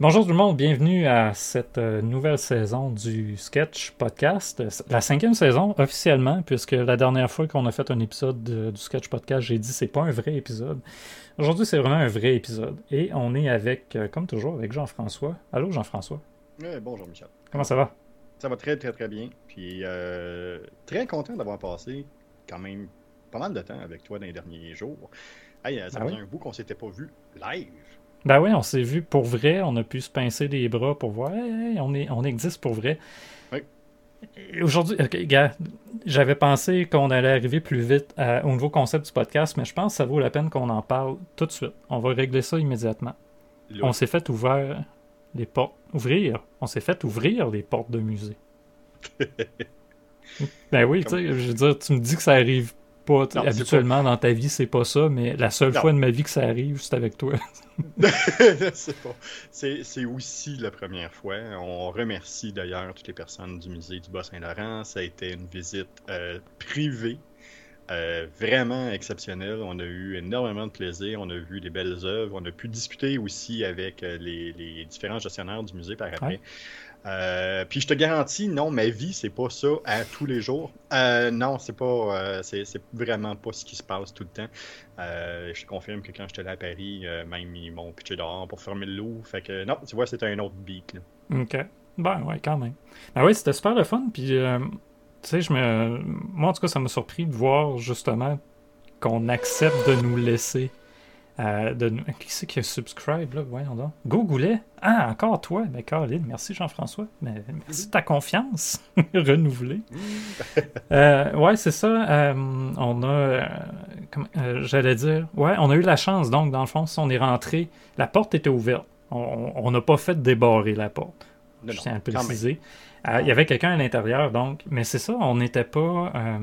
Bonjour tout le monde, bienvenue à cette euh, nouvelle saison du Sketch Podcast. La cinquième saison officiellement, puisque la dernière fois qu'on a fait un épisode de- du Sketch Podcast, j'ai dit c'est pas un vrai épisode. Aujourd'hui, c'est vraiment un vrai épisode. Et on est avec, euh, comme toujours, avec Jean-François. Allô Jean-François, bonjour Michel. comment ça va? Ça va très très très bien. Puis euh, très content d'avoir passé quand même pas mal de temps avec toi dans les derniers jours. Hey, ça Ah oui? un bout qu'on s'était pas vu live. Ben oui, on s'est vu pour vrai, on a pu se pincer les bras pour voir, hey, on, est, on existe pour vrai. Oui. Aujourd'hui, gars, j'avais pensé qu'on allait arriver plus vite à- au nouveau concept du podcast, mais je pense que ça vaut la peine qu'on en parle tout de suite. On va régler ça immédiatement. On s'est fait ouvrir les portes. Ouvrir? On s'est fait ouvrir les portes de musée. ben oui, tu sais, je veux dire, tu me dis que ça arrive pas. Non, habituellement dans ta vie, c'est pas ça, mais la seule Non. fois de ma vie que ça arrive, c'est avec toi. c'est pas- c'est- aussi la première fois. On remercie d'ailleurs toutes les personnes du musée du Bas-Saint-Laurent. Ça a été une visite euh, privée. euh, vraiment exceptionnelle. On a eu énormément de plaisir. On a vu des belles œuvres. On a pu discuter aussi avec euh, les, les différents gestionnaires du musée par après. Ouais. Euh, puis je te garantis, non, ma vie, c'est pas ça à tous les jours. Euh, non, c'est pas, euh, c'est vraiment pas ce qui se passe tout le temps. Je te confirme que quand j'étais là à Paris, même ils m'ont pitché dehors pour fermer le loup. Fait que non, tu vois, c'était un autre beat. Là. Ok. Ben ouais, quand même. Ben oui, c'était super le fun. Puis, tu sais, je me. Moi, en tout cas, ça m'a surpris de voir justement qu'on accepte de nous laisser. Euh, de. Qui c'est qui a subscribe, là? Voyons donc. Go Goulet. Ah, encore toi. Ben, Caroline, merci Jean-François. Ben, merci de ta confiance renouvelée. Euh, ouais, c'est ça. euh, on a. euh, J'allais dire. Ouais, on a eu la chance, donc, dans le fond, si on est rentré, la porte était ouverte. On- On n'a pas fait débarrer la porte. Non, je tiens à préciser. Euh, Il y avait quelqu'un à l'intérieur, donc. Mais c'est ça, on n'était pas, euh,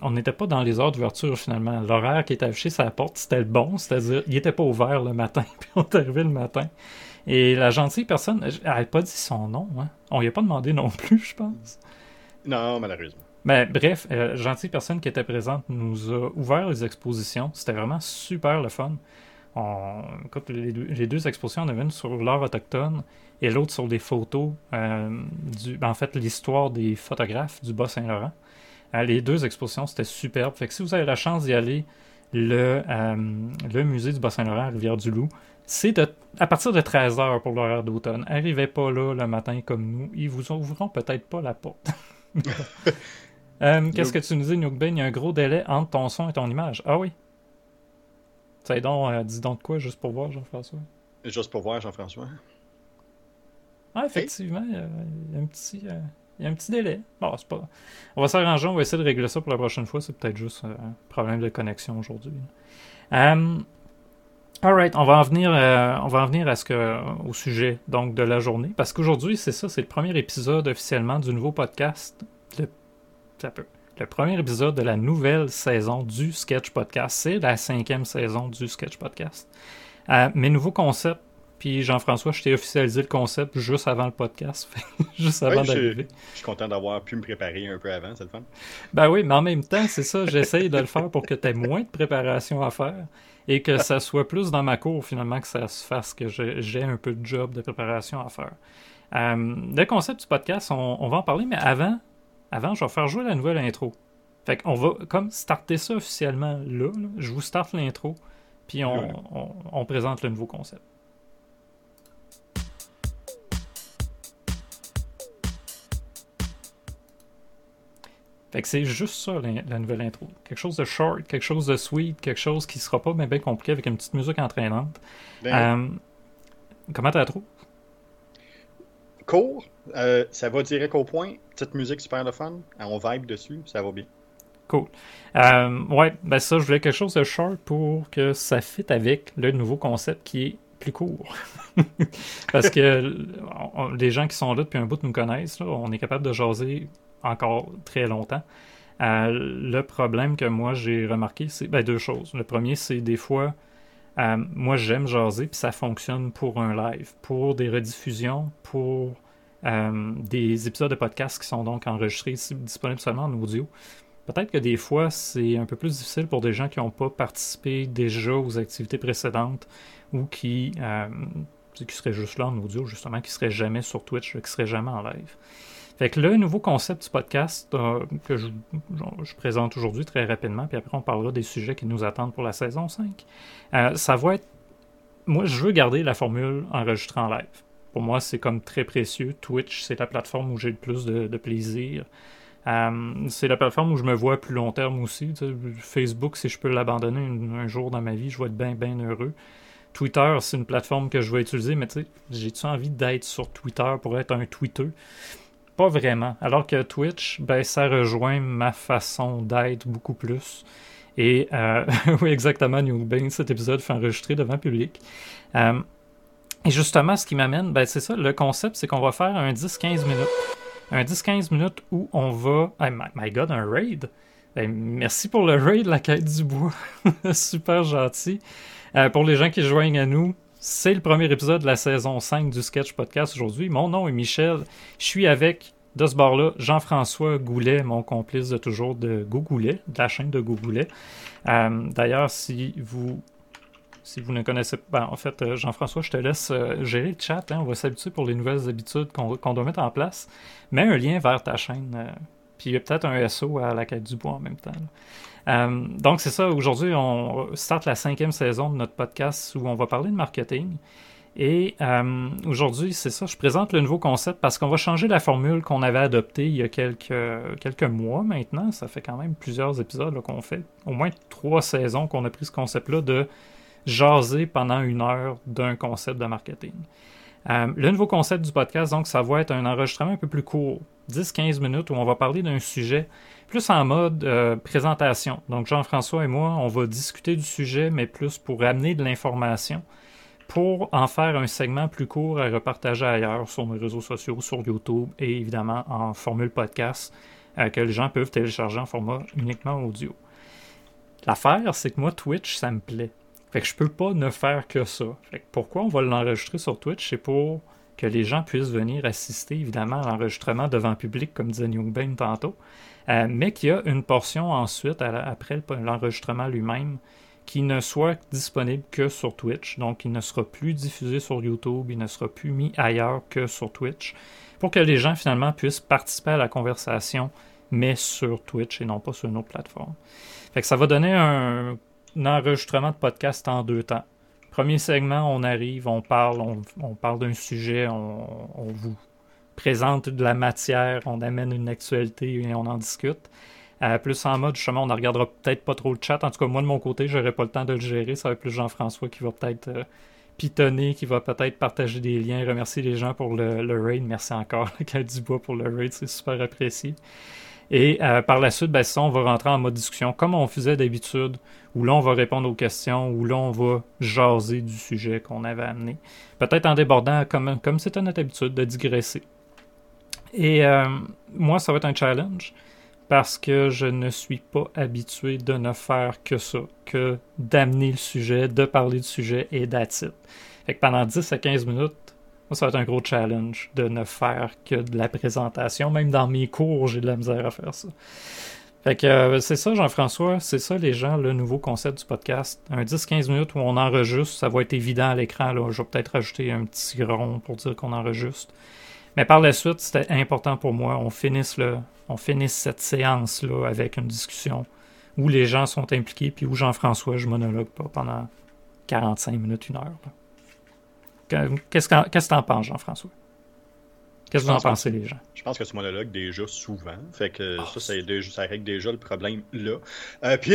on n'était pas dans les heures d'ouverture finalement. L'horaire qui était affiché sur la porte, c'était le bon, c'est-à-dire, il n'était pas ouvert le matin, puis on est arrivé le matin. Et la gentille personne, elle n'avait pas dit son nom, hein. On lui a pas demandé non plus, je pense. Non, malheureusement. Ben, bref, euh, gentille personne qui était présente nous a ouvert les expositions. C'était vraiment super le fun. On, écoute, les, deux, les deux expositions, on avait une sur l'art autochtone et l'autre sur des photos, euh, du, ben, en fait, l'histoire des photographes du Bas-Saint-Laurent. Euh, les deux expositions, c'était superbe. Fait que si vous avez la chance d'y aller, le, euh, le musée du Bas-Saint-Laurent à Rivière-du-Loup, c'est à partir de 13h pour l'horaire d'automne. Arrivez pas là le matin comme nous. Ils vous ouvriront peut-être pas la porte. Euh, Qu'est-ce que tu nous dis, Nook? Il y a un gros délai entre ton son et ton image. Ah oui. Ça donc, euh, dis donc de quoi, juste pour voir, Jean-François? Juste pour voir, Jean-François. Ah, effectivement, il y a- il y, a un petit, euh, il y a un petit délai. Bon, c'est pas... On va s'arranger, on va essayer de régler ça pour la prochaine fois. C'est peut-être juste euh, un problème de connexion aujourd'hui. Euh, alright, on va en venir, euh, on va en venir à ce que, au sujet donc de la journée. Parce qu'aujourd'hui, c'est ça, c'est le premier épisode officiellement du nouveau podcast. Le, ça peut. Le premier épisode de la nouvelle saison du Sketch Podcast. C'est la cinquième saison du Sketch Podcast. Euh, mes nouveaux concepts, puis Jean-François, je t'ai officialisé le concept juste avant le podcast, juste avant d'arriver. Je suis content d'avoir pu me préparer un peu avant, c'est le fun. Ben oui, mais en même temps, c'est ça, j'essaye de le faire pour que tu aies moins de préparation à faire et que ça soit plus dans ma cour finalement que ça se fasse, que j'ai j'ai un peu de job de préparation à faire. Euh, le concept du podcast, on, on va en parler, mais avant, avant, je vais faire jouer la nouvelle intro. Fait qu'on va comme starter ça officiellement là, là. je vous starte l'intro, puis on, Ouais. on- on présente le nouveau concept. Fait que c'est juste ça, la, la nouvelle intro. Quelque chose de short, quelque chose de sweet, quelque chose qui sera pas bien bien compliqué avec une petite musique entraînante. Ben, Euh, comment tu la trouves? Court, euh, ça va direct au point. Petite musique super le fun. On vibe dessus, ça va bien. Cool. Euh, ouais, ben ça, je voulais quelque chose de short pour que ça fit avec le nouveau concept qui est plus court. Parce que on- les gens qui sont là depuis un bout nous connaissent, là, on est capable de jaser encore très longtemps. Euh, le problème que moi j'ai remarqué, c'est ben, deux choses. Le premier, c'est des fois, euh, moi j'aime jaser, puis ça fonctionne pour un live, pour des rediffusions, pour euh, des épisodes de podcast qui sont donc enregistrés, disponibles seulement en audio. Peut-être que des fois, c'est un peu plus difficile pour des gens qui n'ont pas participé déjà aux activités précédentes ou qui, qui serait juste là en audio, justement, qui serait jamais sur Twitch, qui serait jamais en live. Fait que le nouveau concept du podcast euh, que je, présente aujourd'hui très rapidement, puis après on parlera des sujets qui nous attendent pour la saison 5, euh, ça va être... Moi, je veux garder la formule enregistrée en live. Pour moi, c'est comme très précieux. Twitch, c'est la plateforme où j'ai le plus de, plaisir. Euh, c'est la plateforme où je me vois à plus long terme aussi. Facebook, si je peux l'abandonner un, jour dans ma vie, je vais être bien, bien heureux. Twitter, c'est une plateforme que je vais utiliser, mais tu sais, j'ai-tu envie d'être sur Twitter pour être un tweeter? Pas vraiment. Alors que Twitch, ben, ça rejoint ma façon d'être beaucoup plus. Et euh, oui, exactement, New Bane, cet épisode fait enregistrer devant public. Euh, et justement, ce qui m'amène, ben, c'est ça, le concept, c'est qu'on va faire un 10-15 minutes. Un 10-15 minutes où on va. my, god, un raid! Ben, merci pour le raid, la quête du bois. Super gentil. Euh, pour les gens qui joignent à nous, c'est le premier épisode de la saison 5 du Sketch Podcast aujourd'hui. Mon nom est Michel. Je suis avec, de ce bord-là, Jean-François Goulet, mon complice de toujours de Gougoulet, de la chaîne de Gougoulet. Euh, d'ailleurs, si vous si vous ne connaissez pas, ben, en fait, euh, Jean-François, je te laisse euh, gérer le chat. Hein. on va s'habituer pour les nouvelles habitudes qu'on doit mettre en place. Mets un lien vers ta chaîne. puis y a peut-être un SO à la quête du bois en même temps. Euh, donc, c'est ça. Aujourd'hui, on start la cinquième saison de notre podcast où on va parler de marketing. Et euh, aujourd'hui, c'est ça, je présente le nouveau concept parce qu'on va changer la formule qu'on avait adoptée il y a quelques, quelques mois maintenant. Ça fait quand même plusieurs épisodes qu'on fait, au moins trois saisons qu'on a pris ce concept-là de jaser pendant une heure d'un concept de marketing. Euh, le nouveau concept du podcast, donc, ça va être un enregistrement un peu plus court, 10-15 minutes, où on va parler d'un sujet plus en mode euh, présentation. Donc Jean-François et moi, on va discuter du sujet, mais plus pour amener de l'information, pour en faire un segment plus court à repartager ailleurs sur nos réseaux sociaux, sur YouTube et évidemment en formule podcast euh, que les gens peuvent télécharger en format uniquement audio. L'affaire, c'est que moi, Twitch, ça me plaît. Fait que je peux pas ne faire que ça. Fait que pourquoi on va l'enregistrer sur Twitch, c'est pour que les gens puissent venir assister évidemment à l'enregistrement devant public, comme disait Young tantôt, euh, mais qu'il y a une portion ensuite, après l'enregistrement lui-même, qui ne soit disponible que sur Twitch. Donc, il ne sera plus diffusé sur YouTube, il ne sera plus mis ailleurs que sur Twitch, pour que les gens finalement puissent participer à la conversation, mais sur Twitch et non pas sur une autre plateforme. Fait que ça va donner un, enregistrement de podcast en deux temps. Premier segment, on arrive, on parle, on, parle d'un sujet, on vous présente de la matière, on amène une actualité et on en discute. Euh, plus en mode, justement, on ne regardera peut-être pas trop le chat. En tout cas, moi, de mon côté, je n'aurai pas le temps de le gérer. Ça va être plus Jean-François qui va peut-être euh, pitonner, qui va peut-être partager des liens, remercier les gens pour le, raid. Merci encore, du bois pour le raid, c'est super apprécié. Et euh, par la suite, ben, ça, on va rentrer en mode discussion comme on faisait d'habitude, où là, on va répondre aux questions, où là, on va jaser du sujet qu'on avait amené. Peut-être en débordant, comme, comme c'était notre habitude, de digresser. Et euh, moi, ça va être un challenge parce que je ne suis pas habitué de ne faire que ça, que d'amener le sujet, de parler du sujet et that's Fait que pendant 10 à 15 minutes, moi, ça va être un gros challenge de ne faire que de la présentation. Même dans mes cours, j'ai de la misère à faire ça. Fait que euh, c'est ça, Jean-François, c'est ça les gens, le nouveau concept du podcast. Un 10-15 minutes où on enregistre, ça va être évident à l'écran. Je vais peut-être rajouter un petit rond pour dire qu'on enregistre. Mais par la suite, c'était important pour moi. On finisse, le, on finisse cette séance-là avec une discussion où les gens sont impliqués, puis où Jean-François, je monologue pas pendant 45 minutes, une heure. Qu'est-ce que tu en penses, Jean-François? Qu'est-ce que vous en pensez, les gens? Je pense que ce monologue déjà souvent. Fait que ah, ça, ça, règle déjà le problème là. Euh, puis...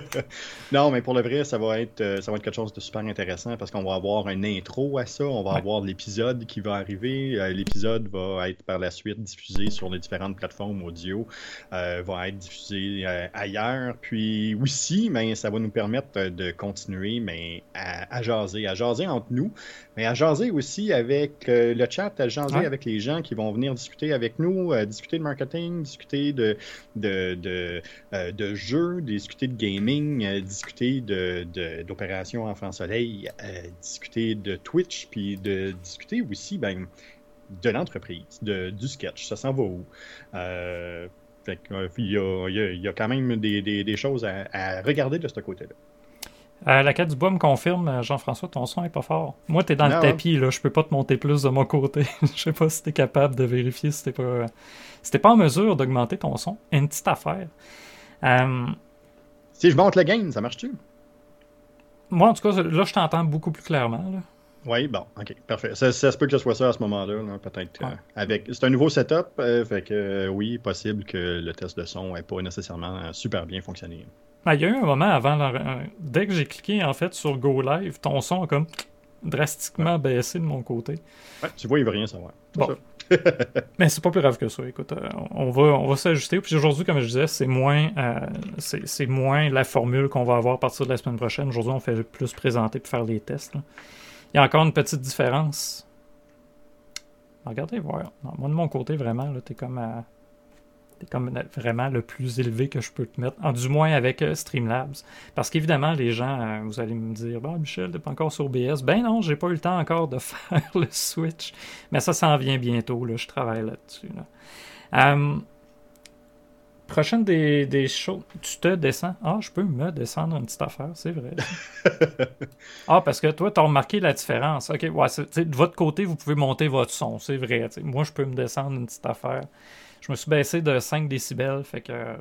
non, mais pour le vrai, ça va être euh, ça va être quelque chose de super intéressant parce qu'on va avoir un intro à ça. On va avoir l'épisode qui va arriver. Euh, l'épisode va être par la suite diffusé sur les différentes plateformes audio. va être diffusé ailleurs. Puis aussi, mais ça va nous permettre de continuer mais à, à jaser. À jaser entre nous, mais à jaser aussi avec le chat, à jaser avec les gens qui vont venir discuter avec nous, euh, discuter de marketing, discuter de, de, euh, de, jeux, discuter de gaming, euh, discuter d'opérations de, Enfant Soleil, discuter de Twitch, puis de discuter aussi ben, de l'entreprise, du sketch. Ça s'en va où? il, y a, quand même des, choses à, regarder de ce côté-là. Euh, la quête du bois me confirme, euh, Jean-François, ton son est pas fort. Moi, t'es dans le tapis, là. Je peux pas te monter plus de mon côté. Je sais pas si t'es capable de vérifier si t'es pas, si t'es pas en mesure d'augmenter ton son. Une petite affaire. Euh, Si je monte le gain, ça marche-tu? moi, en tout cas, là, je t'entends beaucoup plus clairement. Là. Oui, bon, ok, parfait. Ça, ça se peut que ce soit ça à ce moment-là, là, peut-être. euh, avec... C'est un nouveau setup, euh, fait que euh, oui, possible que le test de son n'ait pas nécessairement euh, super bien fonctionné. Ah, Il y a eu un moment avant, dès que j'ai cliqué en fait sur Go Live, ton son a comme drastiquement baissé de mon côté. Ouais, tu vois, il veut rien savoir. Bon. ça. Mais c'est pas plus grave que ça. Écoute, euh, on va, on va s'ajuster. Puis aujourd'hui, comme je disais, c'est moins, euh, c'est c'est moins la formule qu'on va avoir à partir de la semaine prochaine. Aujourd'hui, on fait plus présenter pour faire les tests. là. Il y a encore une petite différence. Regardez voir. Non, moi, de mon côté, vraiment, là, t'es comme à- t'es comme vraiment le plus élevé que je peux te mettre. En, du moins avec euh, Streamlabs. Parce qu'évidemment, les gens, euh, vous allez me dire, bah, Michel, t'es pas encore sur OBS. Ben non, j'ai pas eu le temps encore de faire le switch. Mais ça s'en vient bientôt, là. Je travaille là-dessus. Là. Euh, prochaine des, des choses. Tu te descends? Ah, je peux me descendre une petite affaire, c'est vrai. ah, parce que toi, tu as remarqué la différence. Ok, ouais, de votre côté, vous pouvez monter votre son, c'est vrai. Moi, je peux me descendre une petite affaire. Je me suis baissé de 5 décibels, fait que. euh,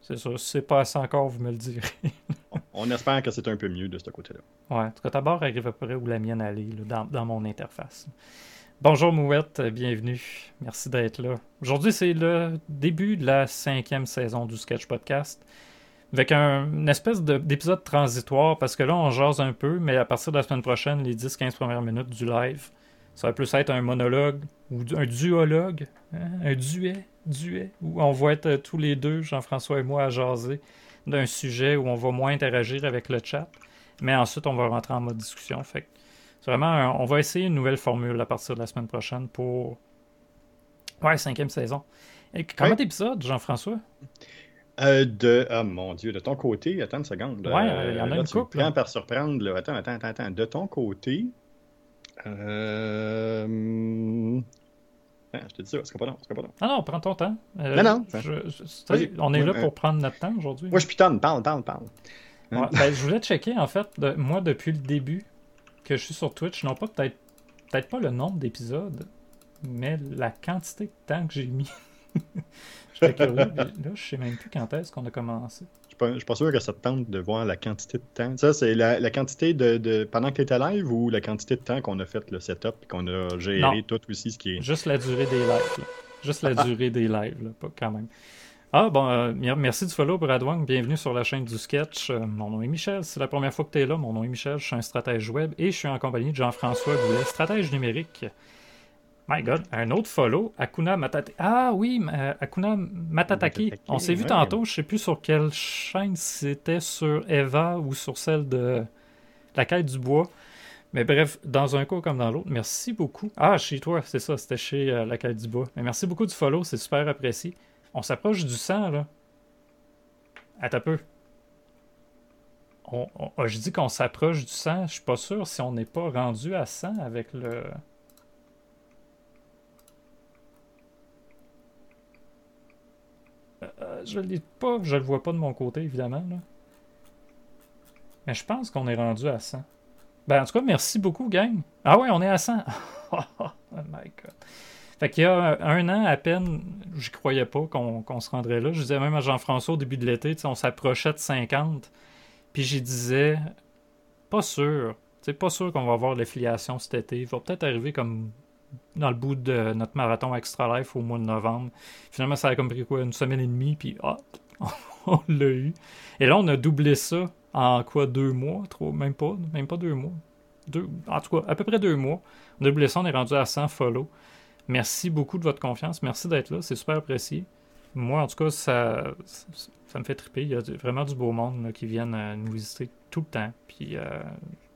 C'est ça, si c'est pas assez encore, vous me le direz. On espère que c'est un peu mieux de ce côté-là. Ouais, en tout cas, ta barre arrive à peu près où la mienne allait, là, dans, dans mon interface. Bonjour Mouette, bienvenue. Merci d'être là. Aujourd'hui, c'est le début de la cinquième saison du Sketch Podcast. Avec un, une espèce de- d'épisode transitoire, parce que là, on jase un peu, mais à partir de la semaine prochaine, les 10-15 premières minutes du live, ça va plus être un monologue ou un duologue, hein, un duet, duet, où on va être euh, tous les deux, Jean-François et moi, à jaser d'un sujet où on va moins interagir avec le chat. Mais ensuite, on va rentrer en mode discussion. Fait c'est vraiment, un- on va essayer une nouvelle formule à partir de la semaine prochaine pour. Ouais, cinquième saison. Et combien Ouais. d'épisodes, Jean-François? Euh, de. Ah mon Dieu, de ton côté, attends une seconde. Ouais, il y en a là, une couple, prends par surprendre. Là. Attends, attends, attends, attends. De ton côté. Euh... hum, attends, je te dis ça, c'est pas long, c'est pas long. Ah non, prends ton temps. Euh, Non, je- je- on est là pour prendre notre temps aujourd'hui. Moi, je pitonne, parle, parle, parle. Ouais, ben, je voulais checker, en fait, de- moi, depuis le début que je suis sur Twitch, non pas peut-être peut-être pas le nombre d'épisodes, mais la quantité de temps que j'ai mis. J'étais curieux, là, je sais même plus quand est-ce qu'on a commencé. Je suis pas, je suis pas sûr que ça te tente de voir la quantité de temps. Ça, c'est la, la quantité de, de- pendant que tu étais live ou la quantité de temps qu'on a fait le setup et qu'on a géré Non. tout aussi, ce qui est. Juste la durée des lives. là. Juste la durée des lives, là, pas quand même. Ah, bon, euh, mer- merci du follow, Brad Wang. Bienvenue sur la chaîne du sketch. Euh, mon nom est Michel. C'est la première fois que tu es là. Mon nom est Michel. Je suis un stratège web et je suis en compagnie de Jean-François Goulet, stratège numérique. My God, un autre follow. Akuna Matate. Ah oui, euh, Akuna Matataki. Matataki, On s'est vu ouais. tantôt. Je sais plus sur quelle chaîne c'était, sur Eva ou sur celle de la quête du bois. Mais bref, dans un cas comme dans l'autre, merci beaucoup. Ah, chez toi, c'est ça, c'était chez euh, la quête du bois. Mais merci beaucoup du follow, c'est super apprécié. On s'approche du 100, là. Attends un peu. On, on- je dis qu'on s'approche du 100, je suis pas sûr si on n'est pas rendu à 100 avec le... Euh, je l'ai pas, je le vois pas de mon côté, évidemment, là. Mais je pense qu'on est rendu à 100. Ben, en tout cas, merci beaucoup, gang. Ah ouais, on est à 100. oh my god. Fait qu'il y a un an à peine, je croyais pas qu'on se rendrait là. Je disais même à Jean-François au début de l'été, on s'approchait de 50. Puis j'y disais, pas sûr. Tu sais, pas sûr qu'on va avoir l'affiliation cet été. Il va peut-être arriver comme dans le bout de notre marathon Extra Life au mois de novembre. Finalement, ça a comme pris quoi, une semaine et demie, puis ah, on l'a eu. Et là, on a doublé ça en quoi, deux mois, trois, même pas, même pas deux mois. Deux, en tout cas, à peu près deux mois. On a doublé ça, on est rendu à 100 follow. Merci beaucoup de votre confiance, merci d'être là, c'est super apprécié. Moi, en tout cas, ça, ça, me fait triper. Il y a vraiment du beau monde qui viennent euh, nous visiter tout le temps. Puis, euh,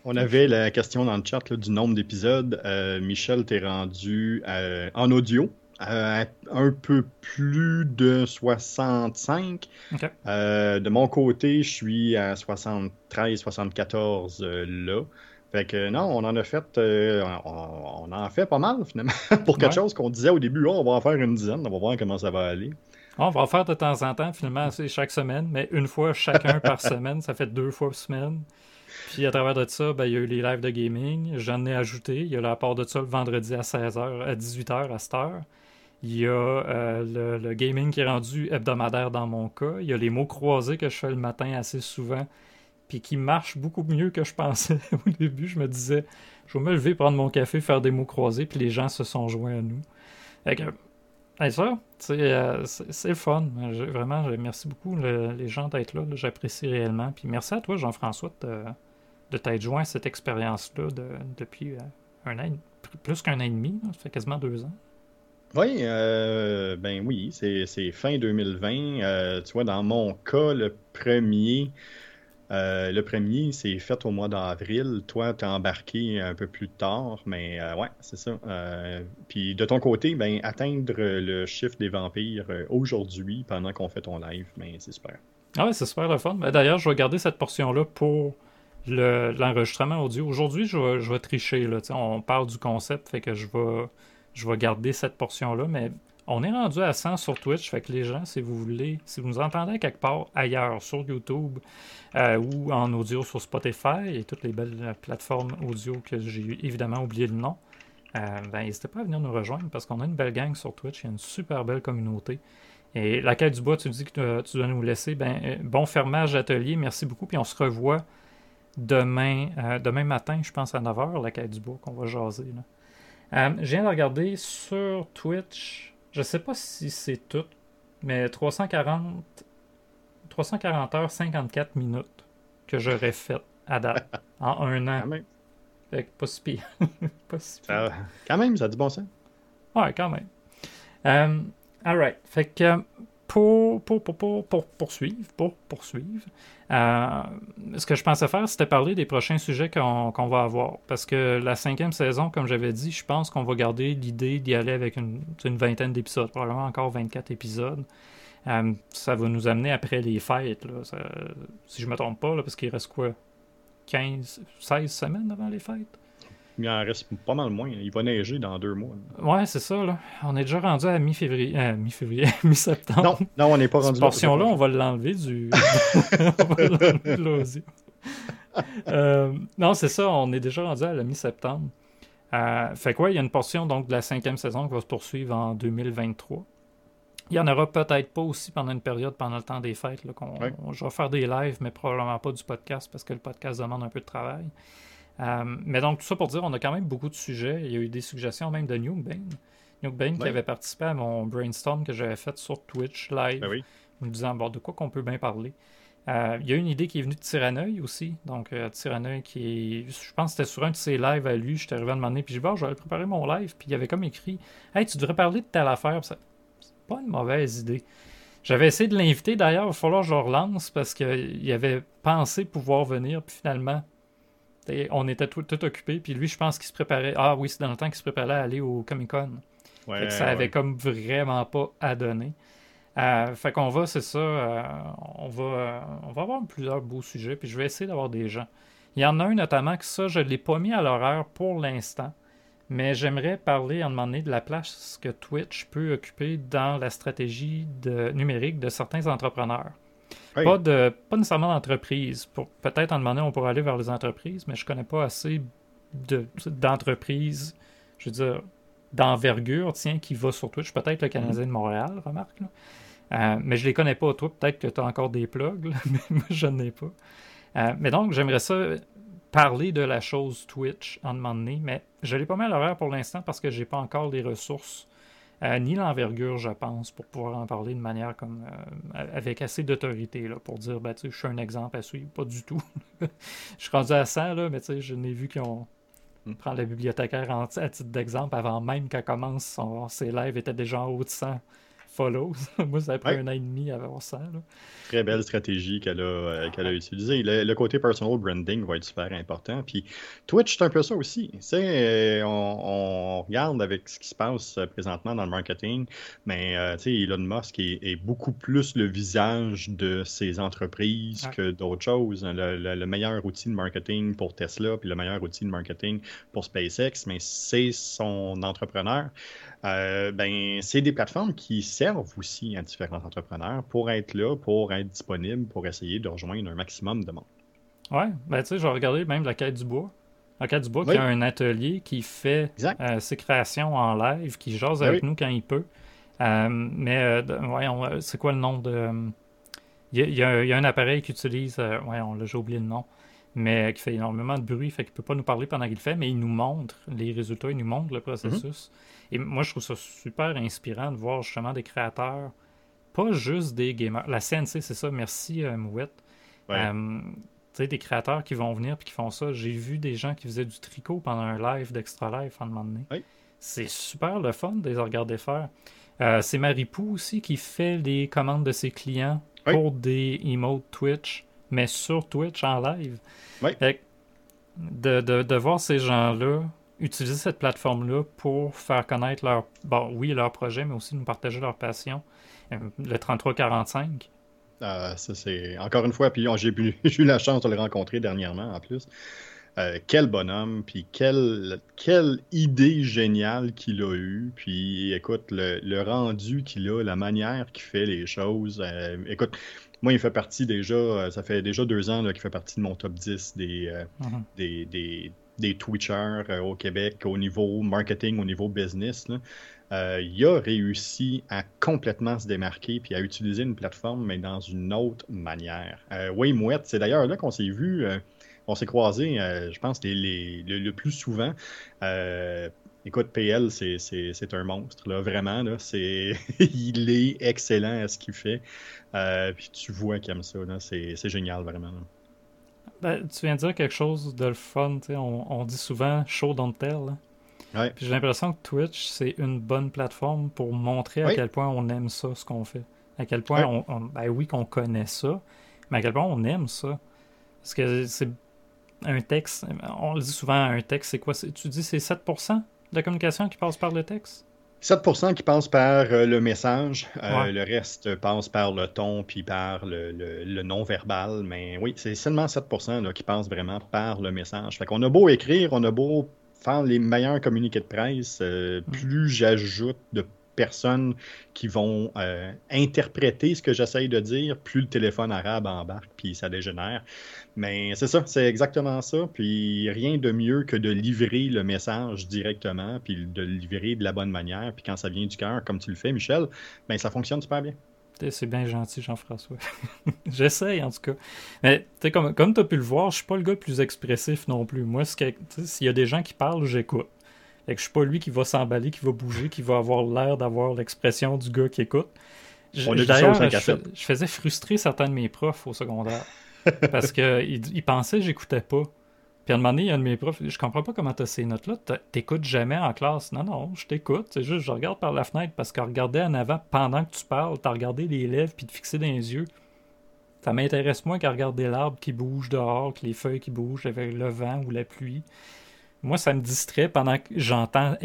On avait la question dans le chat là, du nombre d'épisodes. Euh, Michel, t'es rendu euh, en audio euh, à un peu plus de 65. Ok. Euh, de mon côté, je suis à 73, 74 euh, là. Fait que non, on en a fait, euh, on, on en a fait pas mal finalement pour quelque Ouais. chose qu'on disait au début, Oh, on va en faire une dizaine, on va voir comment ça va aller. On va en faire de temps en temps, finalement, c'est chaque semaine, mais une fois chacun par semaine, ça fait deux fois par semaine. Puis à travers de ça, ben, il y a eu les lives de gaming, j'en ai ajouté. Il y a la part de ça le vendredi à 16h, à 18h à cette heure. Il y a euh, le, gaming qui est rendu hebdomadaire dans mon cas. Il y a les mots croisés que je fais le matin assez souvent, puis qui marchent beaucoup mieux que je pensais au début. Je me disais, je vais me lever, prendre mon café, faire des mots croisés, puis les gens se sont joints à nous. Fait que, ça, euh, c'est le fun. Vraiment, merci beaucoup les gens d'être là. J'apprécie réellement. Puis merci à toi, Jean-François, t'être joint à cette expérience-là depuis euh, un an, plus qu'un an et demi. Ça fait quasiment deux ans. Oui, euh, ben oui, c'est fin 2020. tu vois, dans mon cas, le premier, euh, le premier, c'est fait au mois d'avril. Toi, tu as embarqué un peu plus tard, mais euh, ouais, c'est ça. Euh, puis de ton côté, ben, atteindre le chiffre des vampires aujourd'hui, pendant qu'on fait ton live, ben, c'est super. Ah ouais, c'est super le fun. Ben, d'ailleurs, je vais garder cette portion-là pour l'enregistrement audio. Aujourd'hui, je vais, tricher. On parle du concept, fait que je vais, garder cette portion-là, mais on est rendu à 100 sur Twitch, fait que les gens, si vous voulez, si vous nous entendez quelque part ailleurs, sur YouTube euh, ou en audio sur Spotify et toutes les belles plateformes audio que j'ai évidemment oublié le nom, euh, ben, n'hésitez pas à venir nous rejoindre parce qu'on a une belle gang sur Twitch, il y a une super belle communauté. Et la quête du bois, tu dis que tu dois nous laisser. Ben, euh, bon fermage d'atelier, merci beaucoup. Puis on se revoit demain, demain matin, je pense à 9h, la quête du bois, qu'on va jaser. je viens de regarder sur Twitch. Je sais pas si c'est tout, mais 340, 340 heures 54 minutes que j'aurais fait à date en un an. Quand même. Fait que pas si pire. pas si pire. quand même, ça a du bon sens. Ouais, quand même. Euh, alright. Fait que pour, pour, pour, pour, poursuivre, pour poursuivre, euh, ce que je pensais faire, c'était parler des prochains sujets qu'on va avoir. Parce que la cinquième saison, comme j'avais dit, je pense qu'on va garder l'idée d'y aller avec une, vingtaine d'épisodes, probablement encore 24 épisodes. Euh, ça va nous amener après les fêtes, là, si je me trompe pas, parce qu'il reste quoi? 15, 16 semaines avant les fêtes? Il en reste pas mal moins. Il va neiger dans deux mois. Ouais, c'est ça. Là. On est déjà rendu à mi-février. Euh, mi-février, mi-septembre. Non, non, on n'est pas rendu Cette portion-là, on va l'enlever du. l'audio. Euh, non, c'est ça. On est déjà rendu à la mi-septembre. Euh, fait quoi, il y a une portion donc de la cinquième saison qui va se poursuivre en 2023. Il n'y en aura peut-être pas aussi pendant une période, pendant le temps des fêtes. Là, qu'on, je vais faire des lives, mais probablement pas du podcast parce que le podcast demande un peu de travail. Euh, mais donc, tout ça pour dire, on a quand même beaucoup de sujets. Il y a eu des suggestions même de Nuke Bane. Nuke Bane qui avait participé à mon brainstorm que j'avais fait sur Twitch live, ben me disant bon, de quoi qu'on peut bien parler. Euh, il y a une idée qui est venue de Tyranneuil aussi. Donc, euh, qui est. Je pense que c'était sur un de ses lives à lui. J'étais arrivé à demander, puis j'ai dit, bon, j'allais préparer mon live. Puis il avait comme écrit Hey, tu devrais parler de telle affaire. C'est pas une mauvaise idée. J'avais essayé de l'inviter d'ailleurs. Il va falloir que je relance parce qu'il avait pensé pouvoir venir. Puis finalement, on était tout, tout occupés. Puis lui, je pense qu'il se préparait. Ah oui, c'est dans le temps qu'il se préparait à aller au Comic Con. Ouais, ça avait comme vraiment pas à donner. Euh, fait qu'on va, c'est ça, euh, on, va, euh, on va avoir plusieurs beaux sujets, puis je vais essayer d'avoir des gens. Il y en a un notamment que ça, je ne l'ai pas mis à l'horaire pour l'instant, mais j'aimerais parler à un moment donné de la place que Twitch peut occuper dans la stratégie de, numérique de certains entrepreneurs. Pas, de, pas nécessairement d'entreprise. Peut-être en demandant, on pourrait aller vers les entreprises, mais je connais pas assez d'entreprises, je veux dire, d'envergure, tiens, qui va sur Twitch. Peut-être le Canadien de Montréal, remarque. Euh, mais je les connais pas, toi. Peut-être que tu as encore des plugs, mais moi, je n'en ai pas. Euh, mais donc, j'aimerais ça parler de la chose Twitch en donné, mais je l'ai pas mal à l'horaire pour l'instant parce que j'ai pas encore les ressources euh, ni l'envergure, je pense, pour pouvoir en parler de manière comme euh, avec assez d'autorité pour dire ben, je suis un exemple à suivre. Pas du tout. je suis rendu à 100, là, mais je n'ai vu qu'on hmm. prend la bibliothécaire à titre d'exemple avant même qu'elle commence son, ses lives, était déjà en haut de 100 follows. Moi, ça a pris un an et demi à avoir ça. Très belle stratégie qu'elle a, euh, qu'elle a utilisée. Le, côté personal branding va être super important. Puis Twitch, c'est un peu ça aussi. Euh, on, on, regarde avec ce qui se passe euh, présentement dans le marketing, mais Elon Musk est, beaucoup plus le visage de ses entreprises que d'autres choses. Le, meilleur outil de marketing pour Tesla, puis le meilleur outil de marketing pour SpaceX, mais c'est son entrepreneur. ben, c'est des plateformes qui servent servent aussi à différents entrepreneurs pour être là, pour être disponible, pour essayer de rejoindre un maximum de monde. Ouais, ben tu sais, je vais regarder même la quête du bois. La quête du bois, qui a un atelier qui fait euh, ses créations en live, qui jase avec nous quand il peut. Euh, mais, voyons, c'est quoi le nom de. Il y, a, un appareil qui utilise. ouais, on l'a, j'ai oublié le nom mais qui fait énormément de bruit, fait qu'il ne peut pas nous parler pendant qu'il le fait, mais il nous montre les résultats, il nous montre le processus. Mhm. Et moi, je trouve ça super inspirant de voir justement des créateurs, pas juste des gamers. La CNC, c'est ça, merci euh, Mouette. Euh, tu sais, des créateurs qui vont venir et qui font ça. J'ai vu des gens qui faisaient du tricot pendant un live d'Extra Life en un moment donné. C'est super le fun de les regarder faire. Euh, c'est Maripou aussi qui fait les commandes de ses clients pour des emotes Twitch mais sur Twitch en live. De, de, voir ces gens-là utiliser cette plateforme-là pour faire connaître leur, bon, oui, leur projet, mais aussi nous partager leur passion. Euh, le 3345. Ah, ça, c'est. Encore une fois, puis j'ai eu la chance de le rencontrer dernièrement en plus. Euh, quel bonhomme, puis quelle, quelle idée géniale qu'il a eue. Puis écoute, le, rendu qu'il a, la manière qu'il fait les choses. Euh, écoute, moi, il fait partie déjà, euh, ça fait déjà deux ans qu'il fait partie de mon top 10 euh, mhm. des, des, des, Twitchers euh, au Québec au niveau marketing, au niveau business. il a réussi à complètement se démarquer puis à utiliser une plateforme, mais dans une autre manière. oui, Mouette, c'est d'ailleurs là qu'on s'est vu, on s'est croisés, je pense, les, le, plus souvent. Écoute, PL, c'est un monstre, là, vraiment. Là, il est excellent à ce qu'il fait. Euh, puis tu vois qu'il aime ça. C'est génial, vraiment. Ben, tu viens de dire quelque chose de le fun. On, on, dit souvent show don't tell. Ouais. J'ai l'impression que Twitch, c'est une bonne plateforme pour montrer à quel point on aime ça, ce qu'on fait. À quel point, on, ben oui, qu'on connaît ça, mais à quel point on aime ça. Parce que c'est un texte, on le dit souvent, un texte, c'est quoi? Tu dis c'est 7% la communication qui passe par le texte? 7% qui passe par euh, le message, euh, le reste passe par le ton puis par le, non-verbal. Mais oui, c'est seulement 7% qui passe vraiment par le message. Fait qu'on a beau écrire, on a beau faire les meilleurs communiqués de presse, euh, mm. plus j'ajoute de personnes qui vont interpréter ce que j'essaye de dire, plus le téléphone arabe embarque puis ça dégénère. Mais c'est ça, c'est exactement ça. Puis rien de mieux que de livrer le message directement, puis de le livrer de la bonne manière. Puis quand ça vient du cœur, comme tu le fais, Michel, ben ça fonctionne super bien. C'est bien gentil, Jean-François. J'essaye, en tout cas. Mais comme, comme tu as pu le voir, je suis pas le gars le plus expressif non plus. Moi, s'il y a des gens qui parlent, j'écoute. Et que je suis pas lui qui va s'emballer, qui va bouger, qui va avoir l'air d'avoir l'expression du gars qui écoute. D'ailleurs, je, je faisais frustrer certains de mes profs au secondaire. parce qu'il il pensait que j'écoutais pas. Puis à un moment donné, il y a un de mes profs, je comprends pas comment tu as ces notes-là, t'écoutes jamais en classe. Non, non, je t'écoute, c'est juste, je regarde par la fenêtre parce que regarder en avant pendant que tu parles, t'as regardé les lèvres puis te fixer dans les yeux. Ça m'intéresse moins qu'à regarder l'arbre qui bouge dehors, que les feuilles qui bougent avec le vent ou la pluie. Moi, ça me distrait pendant que j'entends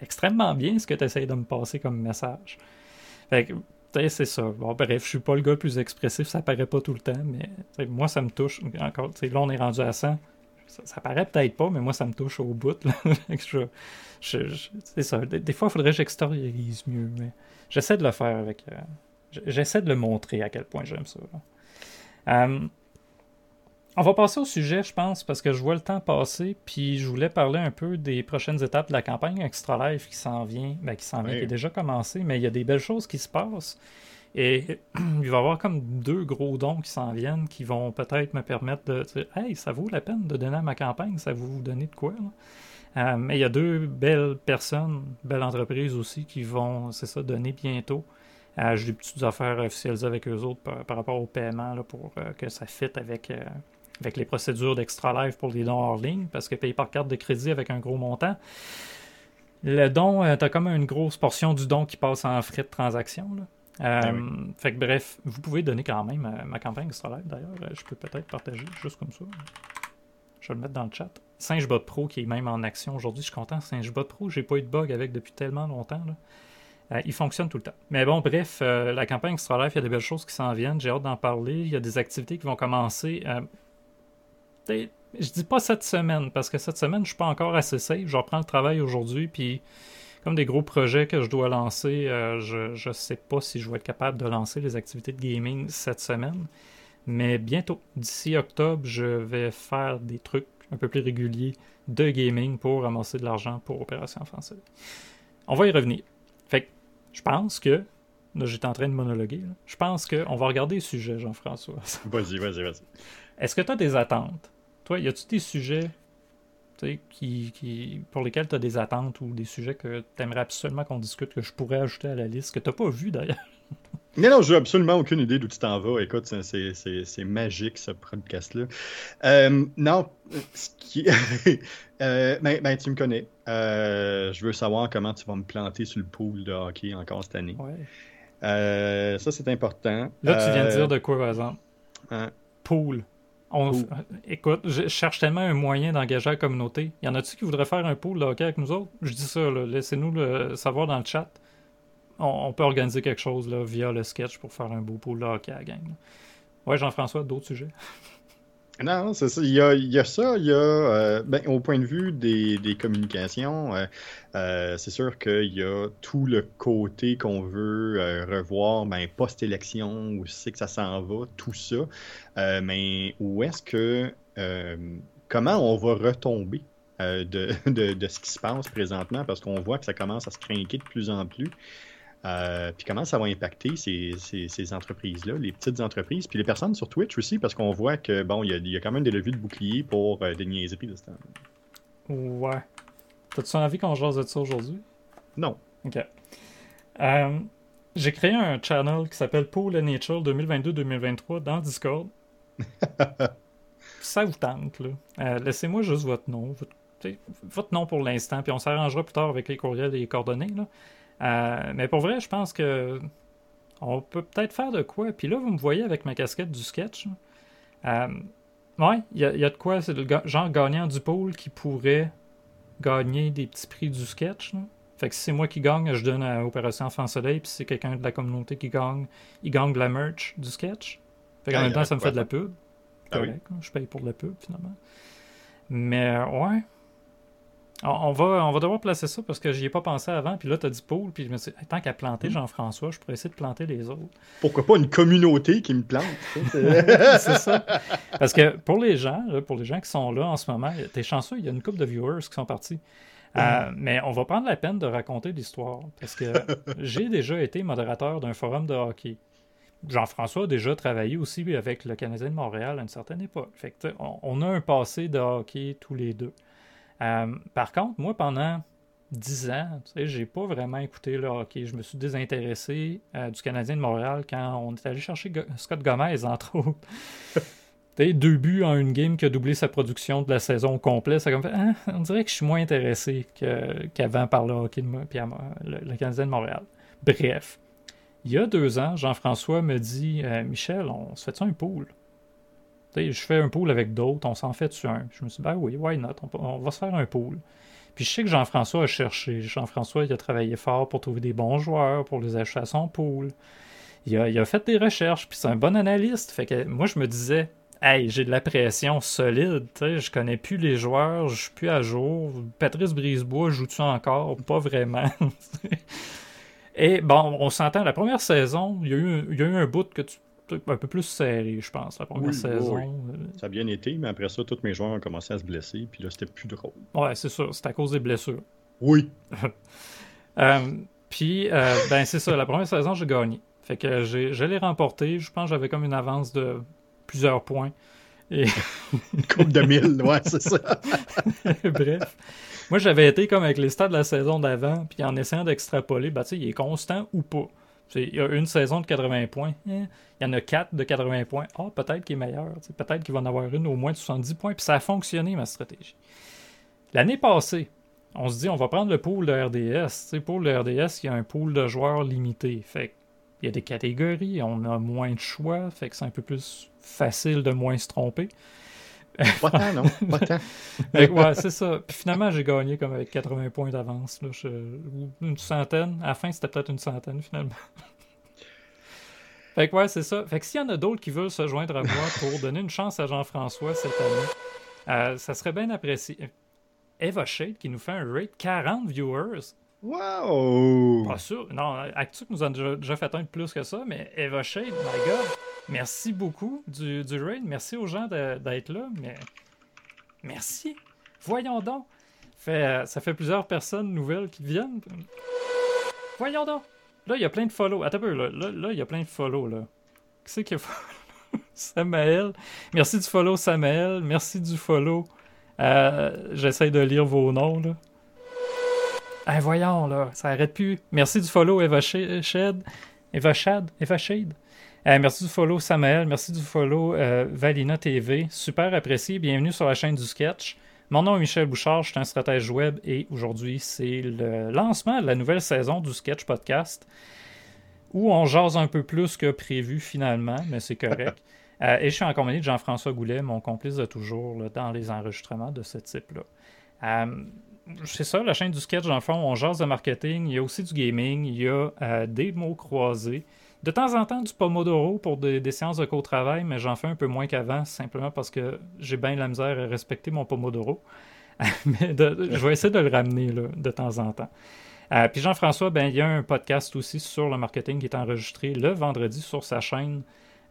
extrêmement bien ce que tu essayes de me passer comme message. Fait que c'est ça. Bon, bref, je suis pas le gars le plus expressif, ça paraît pas tout le temps, mais moi, ça me touche. Encore, là, on est rendu à 100. Ça, paraît peut-être pas, mais moi, ça me touche au bout. c'est ça. Des, fois, il faudrait que j'extériorise mieux, mais j'essaie de le faire avec. Euh, j'essaie de le montrer à quel point j'aime ça. Euh, on va passer au sujet, je pense, parce que je vois le temps passer, puis je voulais parler un peu des prochaines étapes de la campagne Extra Life qui s'en vient, ben, qui s'en vient, qui est déjà commencé, mais il y a des belles choses qui se passent. Et il va y avoir comme deux gros dons qui s'en viennent qui vont peut-être me permettre de dire Hey, ça vaut la peine de donner à ma campagne, ça va vous donner de quoi euh, Mais il y a deux belles personnes, belles entreprises aussi qui vont, c'est ça, donner bientôt. Euh, J'ai des petites affaires officialisées avec eux autres par, rapport au paiement là, pour euh, que ça fitte avec avec les procédures d'extra live pour les dons hors ligne, parce que payer par carte de crédit avec un gros montant, le don, euh, tu as comme une grosse portion du don qui passe en frais de transaction. Euh, ben fait que bref, vous pouvez donner quand même euh, ma campagne extra live d'ailleurs. je peux peut-être partager juste comme ça. Je vais le mettre dans le chat. SingeBot Pro qui est même en action aujourd'hui. Je suis content. SingeBot Pro, j'ai pas eu de bug avec depuis tellement longtemps. il fonctionne tout le temps. Mais bon, bref, la campagne Extra Life, il y a des belles choses qui s'en viennent. J'ai hâte d'en parler. Il y a des activités qui vont commencer je dis pas cette semaine, parce que cette semaine, je suis pas encore assez safe. Je reprends le travail aujourd'hui, puis comme des gros projets que je dois lancer. Euh, je ne sais pas si je vais être capable de lancer les activités de gaming cette semaine. Mais bientôt, d'ici octobre, je vais faire des trucs un peu plus réguliers de gaming pour ramasser de l'argent pour Opération Français. On va y revenir. Fait que je pense que. Là, j'étais en train de monologuer. Je pense qu'on va regarder le sujet, Jean-François. Vas-y, vas-y, vas-y. Est-ce que tu as des attentes? Toi, y a-tu des sujets qui, qui, pour lesquels tu as des attentes ou des sujets que tu aimerais absolument qu'on discute, que je pourrais ajouter à la liste, que tu n'as pas vu d'ailleurs? Mais non, j'ai absolument aucune idée d'où tu t'en vas. Écoute, c'est magique ce podcast-là. Euh, non, ce qui... euh, ben, ben, tu me connais. Euh, je veux savoir comment tu vas me planter sur le pool de hockey encore cette année. Ouais. Ça, c'est important. Là, tu viens de dire de quoi, par exemple? hein, Pool. On Écoute, je cherche tellement un moyen d'engager la communauté. Y en a-tu qui voudraient faire un pool de hockey avec nous autres? Je dis ça, laissez-nous le savoir dans le chat. On, on peut organiser quelque chose là, via le sketch pour faire un beau pool de hockey à la gang. là. Ouais, Jean-François, d'autres sujets? Non, c'est ça. Il y a, il y a ça. Il y a, euh, ben, au point de vue des, des communications, euh, euh, c'est sûr qu'il y a tout le côté qu'on veut revoir, ben, post-élection, où c'est que ça s'en va, tout ça. Mais où est-ce que, comment on va retomber de, de, de ce qui se passe présentement, parce qu'on voit que ça commence à se craquer de plus en plus. Euh, puis comment ça va impacter ces, ces- ces entreprises-là, les petites entreprises, puis les personnes sur Twitch aussi, parce qu'on voit que bon, il y a, il y a quand même des levues de bouclier pour euh, des niaiseries de ce temps. Ouais. T'as-tu envie qu'on jase de ça aujourd'hui? Non. Ok. Euh, J'ai créé un channel qui s'appelle Pool NHL 2022-2023 dans Discord. ça vous tente, là. Euh, Laissez-moi juste votre nom. Votre, votre nom pour l'instant, puis on s'arrangera plus tard avec les courriels et les coordonnées, là. Euh, mais pour vrai, je pense que on peut peut-être faire de quoi. Puis là, vous me voyez avec ma casquette du sketch. Euh, ouais, il y, a- il y a de quoi. C'est le genre gagnant du pool qui pourrait gagner des petits prix du sketch. là. Fait que si c'est moi qui gagne, je donne à Opération Enfant Soleil. Puis si c'est quelqu'un de la communauté qui gagne, il gagne de la merch du sketch. Fait qu'en Ah, même temps, ça me fait de la pub. Ah oui. Je paye pour de la pub, finalement. Mais ouais. On, va, on va devoir placer ça parce que j'y ai pas pensé avant. Puis là, t'as dit pool. Puis je me suis dit, tant qu'à Hmm. planter Jean-François, je pourrais essayer de planter les autres. Pourquoi pas une communauté qui me plante? tu c'est- ça. Parce que pour les gens, pour les gens qui sont là en ce moment, t'es chanceux, il y a une couple de viewers qui sont partis. Euh, mais on va prendre la peine de raconter l'histoire. Parce que j'ai déjà été modérateur d'un forum de hockey. Jean-François a déjà travaillé aussi avec le Canadien de Montréal à une certaine époque. Fait que, tu on, on a un passé de hockey tous les deux. Euh, par contre, moi, pendant 10 ans, tu sais, j'ai pas vraiment écouté le hockey. Je me suis désintéressé euh, du Canadien de Montréal quand on est allé chercher Go- Scott Gomez, entre autres. Tu sais, deux buts en une game qui a doublé sa production de la saison au complet. Ça comme fait, Ah, on dirait que je suis moins intéressé qu'avant par le hockey de puis à le, le Canadien de Montréal. Bref, il y a deux ans, Jean-François me dit Euh, Michel, on se fait un pool Je fais un pool avec d'autres, on s'en fait-tu un Je me suis dit Ben oui, why not? On, va se faire un pool. Puis je sais que Jean-François a cherché. Jean-François, il a travaillé fort pour trouver des bons joueurs, pour les acheter à son pool. Il a, fait des recherches, puis c'est un bon analyste. Fait que moi, je me disais, hey, j'ai de la pression solide, je connais plus les joueurs, je suis plus à jour. Patrice Brisebois, joue-tu encore? Pas vraiment. Et bon, on s'entend, la première saison, il y a eu, il y a eu un bout que tu, un peu plus serré, je pense, la première Oui, saison. oui. Ça a bien été, mais après ça, tous mes joueurs ont commencé à se blesser, puis là, c'était plus drôle. Ouais, c'est ça, c'est à cause des blessures. Oui. Euh, puis, euh, ben c'est ça, la première saison, j'ai gagné. Fait que l'ai remporté. Je pense que j'avais comme une avance de plusieurs points. Et Une coupe de mille, ouais, c'est ça. bref, moi j'avais été comme avec les stats de la saison d'avant, puis en essayant d'extrapoler, ben tu sais, il est constant ou pas. Il y a une saison de 80 points, eh, il y en a quatre de 80 points. Ah, peut-être qu'il est meilleur, peut-être qu'il va en avoir une au moins de 70 points, puis ça a fonctionné ma stratégie. L'année passée, on se dit on va prendre le pool de RDS. Tu sais, pour le RDS, il y a un pool de joueurs limité. Fait il y a des catégories, on a moins de choix, fait que c'est un peu plus facile de moins se tromper. Pas tant, non, pas tant. Ouais, c'est ça. Puis finalement, j'ai gagné comme avec 80 points d'avance. Je- Une centaine. À la fin, c'était peut-être une centaine finalement. fait que ouais, c'est ça. Fait que s'il y en a d'autres qui veulent se joindre à moi pour donner une chance à Jean-François cette année, euh, ça serait bien apprécié. Eva Shade qui nous fait un rate 40 viewers. Wow! Pas sûr. Non, Actu nous a déjà, fait un de plus que ça, mais Eva Shade, my god, merci beaucoup du, du raid. Merci aux gens d'être là, mais merci. Voyons donc. Fait, ça fait plusieurs personnes nouvelles qui viennent. Voyons donc. Là, il y a plein de follow. Attends un peu, là. Là, il y a plein de follow, là. Qui c'est qui a Samael. Merci du follow, Samael. Merci du follow. Euh, J'essaie de lire vos noms, là. Eh, voyons, là, ça arrête plus. Merci du follow, Eva Shade. Eva Shade. Eva Shade. Euh, merci du follow, Samael. Merci du follow, euh, Valina TV. Super apprécié. Bienvenue sur la chaîne du sketch. Mon nom est Michel Bouchard, je suis un stratège web et aujourd'hui, c'est le lancement de la nouvelle saison du sketch podcast où on jase un peu plus que prévu finalement, mais c'est correct. Euh, et je suis en compagnie de Jean-François Goulet, mon complice de toujours dans les enregistrements de ce type-là. C'est ça, la chaîne du sketch, dans le fond, on jase de marketing, il y a aussi du gaming, il y a euh, des mots croisés. De temps en temps, du Pomodoro pour des, séances de co-travail, mais j'en fais un peu moins qu'avant, simplement parce que j'ai bien la misère à respecter mon Pomodoro. mais je vais essayer de le ramener de temps en temps. Euh, puis Jean-François, ben, il y a un podcast aussi sur le marketing qui est enregistré le vendredi sur sa chaîne.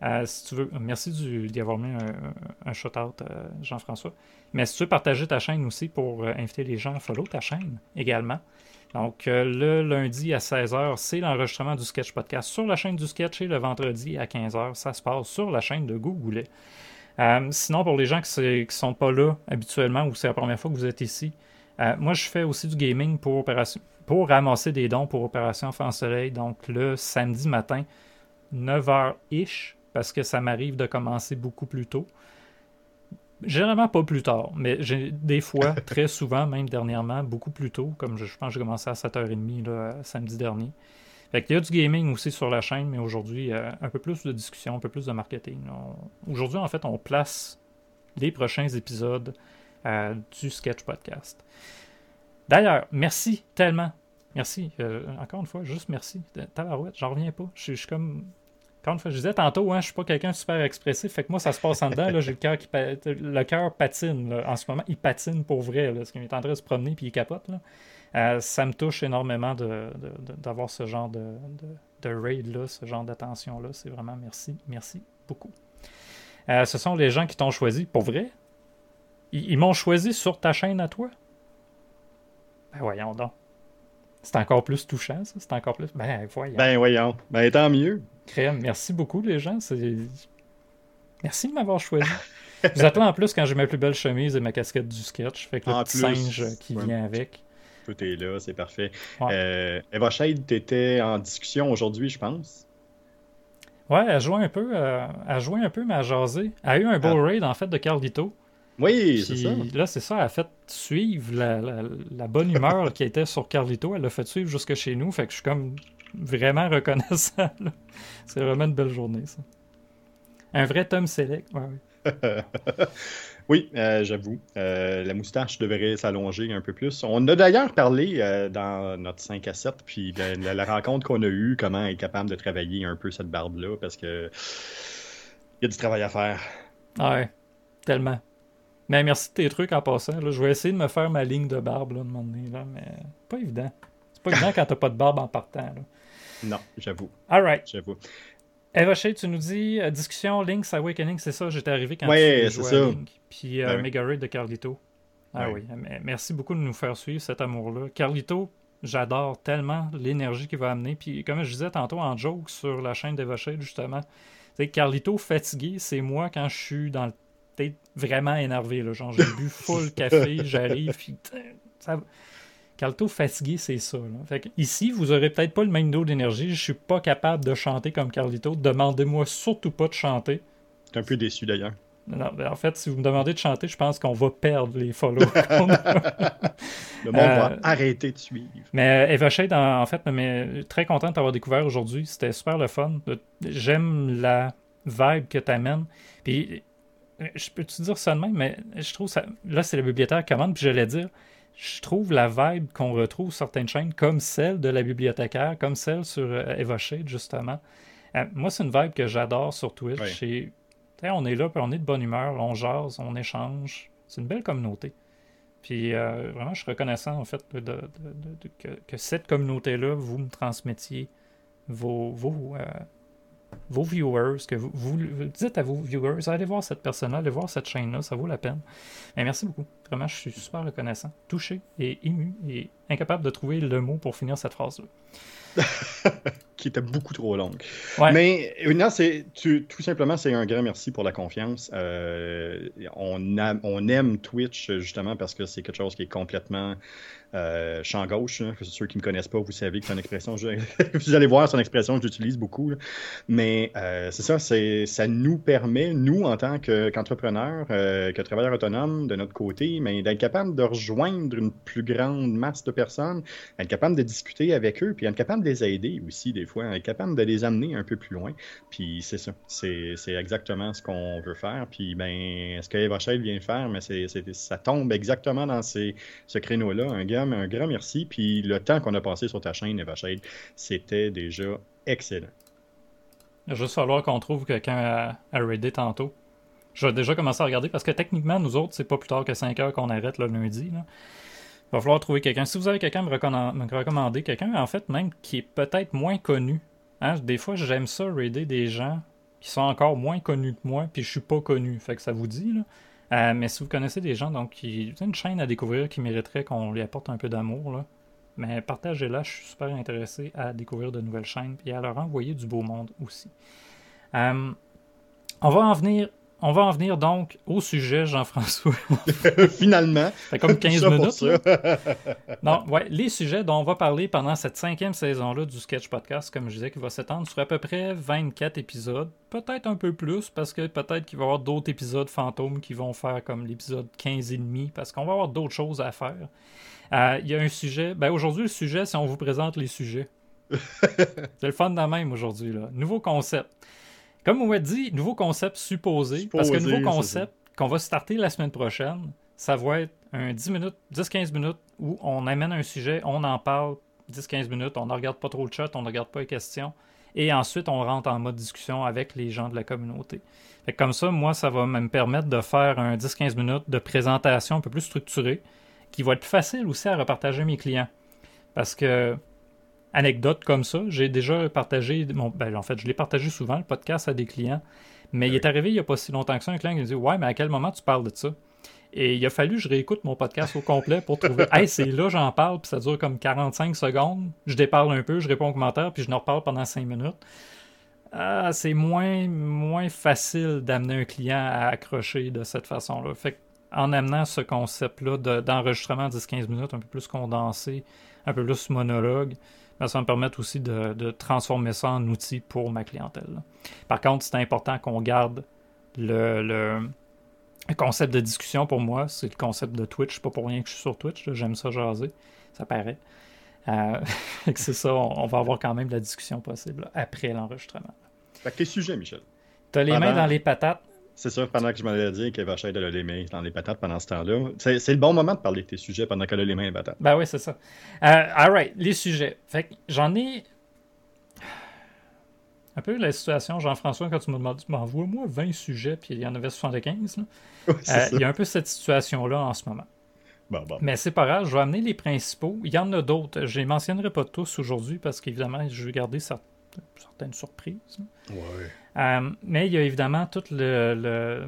Euh, si tu veux, merci d'y avoir mis un, un shout-out, euh, Jean-François. Mais si tu veux partager ta chaîne aussi pour inviter les gens à follow ta chaîne également. Donc, le lundi à 16h, c'est l'enregistrement du Sketch Podcast sur la chaîne du Sketch et le vendredi à 15h, ça se passe sur la chaîne de Google. sinon, pour les gens qui ne sont pas là habituellement ou c'est la première fois que vous êtes ici, moi je fais aussi du gaming pour ramasser des dons pour Opération Enfant Soleil. Donc le samedi matin, 9h-ish, parce que ça m'arrive de commencer beaucoup plus tôt. Généralement pas plus tard, mais j'ai des fois, très souvent, même dernièrement, beaucoup plus tôt, comme je, pense que j'ai commencé à 7h30 là, samedi dernier. Fait Il y a du gaming aussi sur la chaîne, mais aujourd'hui, euh, un peu plus de discussion, un peu plus de marketing. Aujourd'hui, en fait, on place les prochains épisodes euh, du Sketch Podcast. D'ailleurs, merci tellement. Merci. Euh, encore une fois, juste merci. Tabarouette, j'en reviens pas. Je suis comme. Fois, je disais tantôt, hein, je suis pas quelqu'un de super expressif. Fait que moi, ça se passe en dedans. J'ai le cœur qui le cœur patine. en ce moment, il patine pour vrai. Là, parce qu'il est en train de se promener puis il capote. Euh, ça me touche énormément d'avoir ce genre de, de, raid-là, ce genre d'attention-là. C'est vraiment merci. Merci beaucoup. Euh, ce sont les gens qui t'ont choisi. Pour vrai? ils m'ont choisi sur ta chaîne à toi? Ben voyons donc. C'est encore plus touchant, ça. C'est encore plus. Ben voyons. Ben voyons. Ben tant mieux. Crème. Merci beaucoup, les gens. Merci de m'avoir choisi. Vous là en plus quand j'ai ma plus belle chemise et ma casquette du sketch. Fait que le petit singe qui vient avec. Tout est là, c'est parfait. Euh, Eva Shade, t'étais en discussion aujourd'hui, je pense. Ouais, elle jouait un peu, euh, elle jouait un peu, mais elle jasé. Elle a eu un beau ah. raid en fait de Carlito. Oui, c'est ça. Là, c'est ça. Elle a fait suivre la, bonne humeur qui était sur Carlito. Elle l'a fait suivre jusque chez nous. Fait que je suis comme vraiment reconnaissant. C'est vraiment une belle journée, ça. Un vrai Tom Select. oui, euh, j'avoue. Euh, la moustache devrait s'allonger un peu plus. On a d'ailleurs parlé euh, dans notre 5 à 7, puis la, la rencontre qu'on a eue, comment être capable de travailler un peu cette barbe-là, parce que il y a du travail à faire. Ouais, tellement. Mais merci de tes trucs en passant. Là. Je vais essayer de me faire ma ligne de barbe là, un moment donné, là, mais pas évident. C'est pas évident quand t'as pas de barbe en partant. Non, j'avoue. Alright. J'avoue. Eva Shea, tu nous dis euh, discussion Link's Awakening, c'est ça, j'étais arrivé quand ouais, tu jouais à Link. Puis euh, ben Mega Raid de Carlito. Ah oui, merci beaucoup de nous faire suivre cet amour-là. Carlito, j'adore tellement l'énergie qu'il va amener. Puis comme je disais tantôt en joke sur la chaîne d'Eva Shea, justement, Carlito fatigué, c'est moi quand je suis dans le peut-être vraiment énervé. Là. Genre, j'ai bu full café, j'arrive, puis ça... Calto fatigué, c'est ça. Fait ici, vous aurez peut-être pas le même dos d'énergie. Je suis pas capable de chanter comme Carlito. Demandez-moi surtout pas de chanter. Je un peu déçu d'ailleurs. Non, en fait, si vous me demandez de chanter, je pense qu'on va perdre les follow. le monde va euh, arrêter de suivre. Mais Eva Shade, en, fait, mais, très content de t'avoir découvert aujourd'hui. C'était super le fun. J'aime la vibe que tu amènes. Puis euh, je peux te dire ça de même, mais je trouve ça. Là, c'est la bibliothécaire commande, puis j'allais dire, je trouve la vibe qu'on retrouve sur certaines chaînes, comme celle de la bibliothécaire, comme celle sur euh, justement. Euh, moi, c'est une vibe que j'adore sur Twitch. on est là, puis on est de bonne humeur, on jase, on échange. C'est une belle communauté. Puis euh, vraiment, je suis reconnaissant en fait de, que, cette communauté-là, vous me transmettiez vos, vos, euh, vos viewers, que vous, vous, dites à vos viewers, allez voir cette personne-là, allez voir cette chaîne-là, ça vaut la peine. Et merci beaucoup. Vraiment, je suis super reconnaissant, touché et ému et incapable de trouver le mot pour finir cette phrase-là. qui était beaucoup trop longue. Mais euh, non, c'est tout simplement, c'est un grand merci pour la confiance. Euh, on, on aime Twitch justement parce que c'est quelque chose qui est complètement euh, champ gauche, hein, ceux qui ne me connaissent pas, vous savez que c'est une expression, vous allez voir, c'est une expression que j'utilise beaucoup. Mais euh, c'est ça, ça nous permet, nous, en tant qu'entrepreneurs, euh, que travailleurs autonomes, de notre côté, d'être capable de rejoindre une plus grande masse de personnes, être capable de discuter avec eux, puis être capable de les aider aussi, des fois, être capable de les amener un peu plus loin. Puis c'est ça, c'est exactement ce qu'on veut faire. Puis ben, ce que Eva vient de faire, mais c'est ça tombe exactement dans ce créneau-là. Un gars un grand merci. Puis le temps qu'on a passé sur ta chaîne, Eva c'était déjà excellent. Il va juste falloir qu'on trouve quelqu'un à, Reddit tantôt. Je vais déjà commencer à regarder parce que techniquement, nous autres, c'est pas plus tard que 5 heures qu'on arrête le lundi. Il va falloir trouver quelqu'un. Si vous avez quelqu'un à me, recommander, quelqu'un en fait même qui est peut-être moins connu. Hein, des fois, j'aime ça, raider des gens qui sont encore moins connus que moi, puis je suis pas connu. Fait que ça vous dit, là. Euh, mais si vous connaissez des gens donc qui une chaîne à découvrir qui mériterait qu'on lui apporte un peu d'amour, mais partagez-la, je suis super intéressé à découvrir de nouvelles chaînes et à leur envoyer du beau monde aussi. Euh, on va en venir on va en venir donc au sujet, Jean-François. Finalement. C'est comme 15 minutes. non, ouais, les sujets dont on va parler pendant cette cinquième saison-là du Sketch Podcast, comme je disais, qui va s'étendre sur à peu près 24 épisodes. Peut-être un peu plus, parce que peut-être qu'il va y avoir d'autres épisodes fantômes qui vont faire comme l'épisode 15 et demi, parce qu'on va avoir d'autres choses à faire. Euh, il y a un sujet. Ben, aujourd'hui, le sujet, c'est on vous présente les sujets. c'est le fun de même aujourd'hui. Nouveau concept. Comme on m'a dit, nouveau concept supposé, parce que nouveau concept qu'on va starter la semaine prochaine, ça va être un 10 minutes, 10-15 minutes où on amène un sujet, on en parle 10-15 minutes, on ne regarde pas trop le chat, on ne regarde pas les questions, et ensuite on rentre en mode discussion avec les gens de la communauté. comme ça, moi, ça va me permettre de faire un 10-15 minutes de présentation un peu plus structurée, qui va être plus facile aussi à repartager mes clients. Parce que anecdote comme ça. J'ai déjà partagé, mon, ben, en fait, je l'ai partagé souvent, le podcast à des clients. Mais il est arrivé il n'y a pas si longtemps que ça, un client qui me dit Ouais, mais à quel moment tu parles de ça Et il a fallu que je réécoute mon podcast au complet pour trouver Hey, c'est là, j'en parle, puis ça dure comme 45 secondes. Je déparle un peu, je réponds aux commentaires, puis je ne reparle pendant 5 minutes. Ah, c'est moins, moins facile d'amener un client à accrocher de cette façon-là. Fait en amenant ce concept-là d'enregistrement 10-15 minutes un peu plus condensé, un peu plus monologue, ça va me permettre aussi de, transformer ça en outil pour ma clientèle. Par contre, c'est important qu'on garde le, concept de discussion pour moi. C'est le concept de Twitch. Pas pour rien que je suis sur Twitch. J'aime ça jaser. Ça paraît. Euh, c'est ça, on, va avoir quand même la discussion possible après l'enregistrement. Quel sujet, Michel? Tu as les mains dans les patates. C'est sûr, pendant que je m'allais dire qu'elle va de les mains dans les patates pendant ce temps-là. C'est le bon moment de parler de tes sujets pendant qu'elle a les mains dans les patates. Ben oui, c'est ça. Euh, alright, les sujets. Fait j'en ai. Un peu la situation, Jean-François, quand tu m'as demandé, m'envoie-moi 20 sujets, puis il y en avait 75. Euh, il y a un peu cette situation-là en ce moment. Bon, bon. Mais c'est pas grave, je vais amener les principaux. Il y en a d'autres. Je les mentionnerai pas tous aujourd'hui parce qu'évidemment, je vais garder certaines surprises. Ouais. Euh, mais il y a évidemment tout le,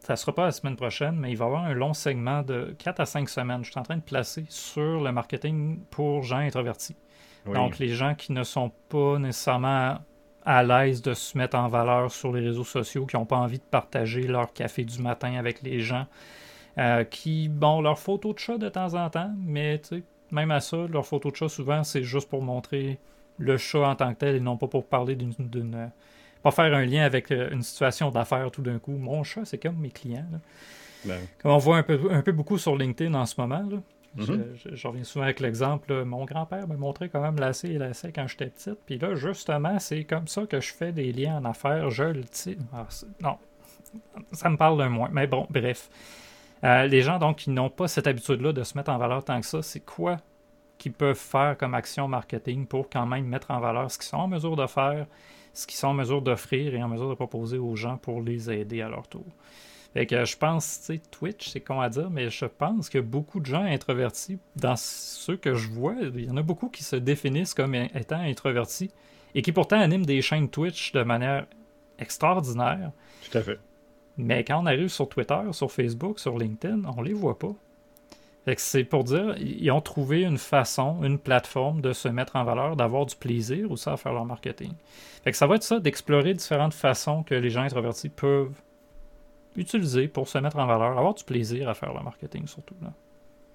Ça ne sera pas la semaine prochaine, mais il va y avoir un long segment de 4 à 5 semaines. Je suis en train de placer sur le marketing pour gens introvertis. Donc, les gens qui ne sont pas nécessairement à l'aise de se mettre en valeur sur les réseaux sociaux, qui n'ont pas envie de partager leur café du matin avec les gens, euh, qui, bon, leur photo de chat de temps en temps, mais même à ça, leur photo de chat, souvent, c'est juste pour montrer le chat en tant que tel et non pas pour parler d'une pas faire un lien avec euh, une situation d'affaires tout d'un coup. Mon chat, c'est comme mes clients. Ben comme on voit un peu, un peu beaucoup sur LinkedIn en ce moment. Mm-hmm. je, reviens souvent avec l'exemple, mon grand-père m'a montré quand même lasser et lasser quand j'étais petite. Puis là, justement, c'est comme ça que je fais des liens en affaires. Je le sais. Ah, non, ça me parle d'un moins. Mais bon, bref. Euh, les gens donc qui n'ont pas cette habitude-là de se mettre en valeur tant que ça, c'est quoi qu'ils peuvent faire comme action marketing pour quand même mettre en valeur ce qu'ils sont en mesure de faire ce qu'ils sont en mesure d'offrir et en mesure de proposer aux gens pour les aider à leur tour. Fait que je pense, tu sais, Twitch, c'est con à dire, mais je pense que beaucoup de gens introvertis, dans ceux que je vois, il y en a beaucoup qui se définissent comme étant introvertis et qui pourtant animent des chaînes Twitch de manière extraordinaire. Tout à fait. Mais quand on arrive sur Twitter, sur Facebook, sur LinkedIn, on les voit pas. C'est pour dire, ils ont trouvé une façon, une plateforme de se mettre en valeur, d'avoir du plaisir aussi à faire leur marketing. Fait que ça va être ça, d'explorer différentes façons que les gens introvertis peuvent utiliser pour se mettre en valeur, avoir du plaisir à faire leur marketing surtout. Là.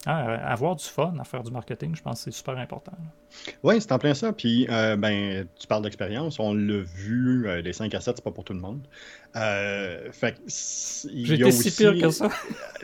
Ah, avoir du fun à faire du marketing, je pense que c'est super important. Oui, c'est en plein ça. Puis, euh, ben, tu parles d'expérience. On l'a vu, euh, les 5 à 7, c'est pas pour tout le monde. Euh, fait J'ai été si pire que ça.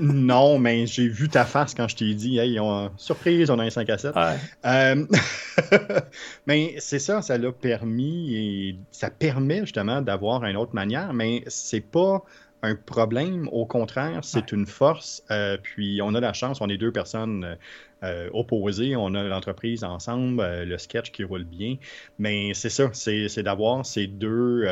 non, mais j'ai vu ta face quand je t'ai dit, hey, on... surprise, on a un 5 à 7. mais c'est ça, ça l'a permis et ça permet justement d'avoir une autre manière, mais c'est pas un problème. Au contraire, c'est une force. Euh, puis on a la chance, on est deux personnes euh, opposées, on a l'entreprise ensemble, euh, le sketch qui roule bien. Mais c'est ça, c'est d'avoir ces deux,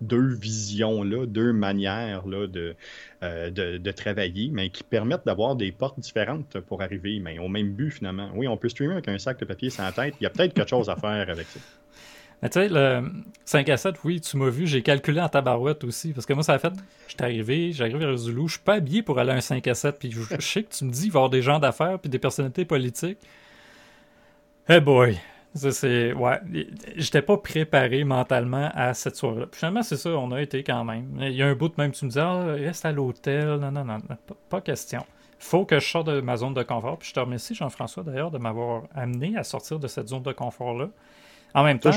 deux visions-là, deux manières là, de, de, travailler, mais qui permettent d'avoir des portes différentes pour arriver mais au même but finalement. Oui, on peut streamer avec un sac de papier sans tête. Il y a peut-être quelque chose à faire avec ça. Mais tu sais, le 5 à 7, oui, tu m'as vu, j'ai calculé en tabarouette aussi. Parce que moi, ça a fait. Je suis arrivé, j'arrive vers Zulu, je suis pas habillé pour aller à un 5 à 7. Puis je, sais que tu me dis, il va y avoir des gens d'affaires puis des personnalités politiques. Hey boy! C'est. Ouais. J'étais pas préparé mentalement à cette soirée-là. Finalement, c'est ça, on a été quand même. Il y a un bout de même, tu me dis, ah, reste à l'hôtel. Non, non, non, pas, pas question faut que je sorte de ma zone de confort. Puis je te remercie, Jean-François, d'ailleurs, de m'avoir amené à sortir de cette zone de confort-là. En même temps.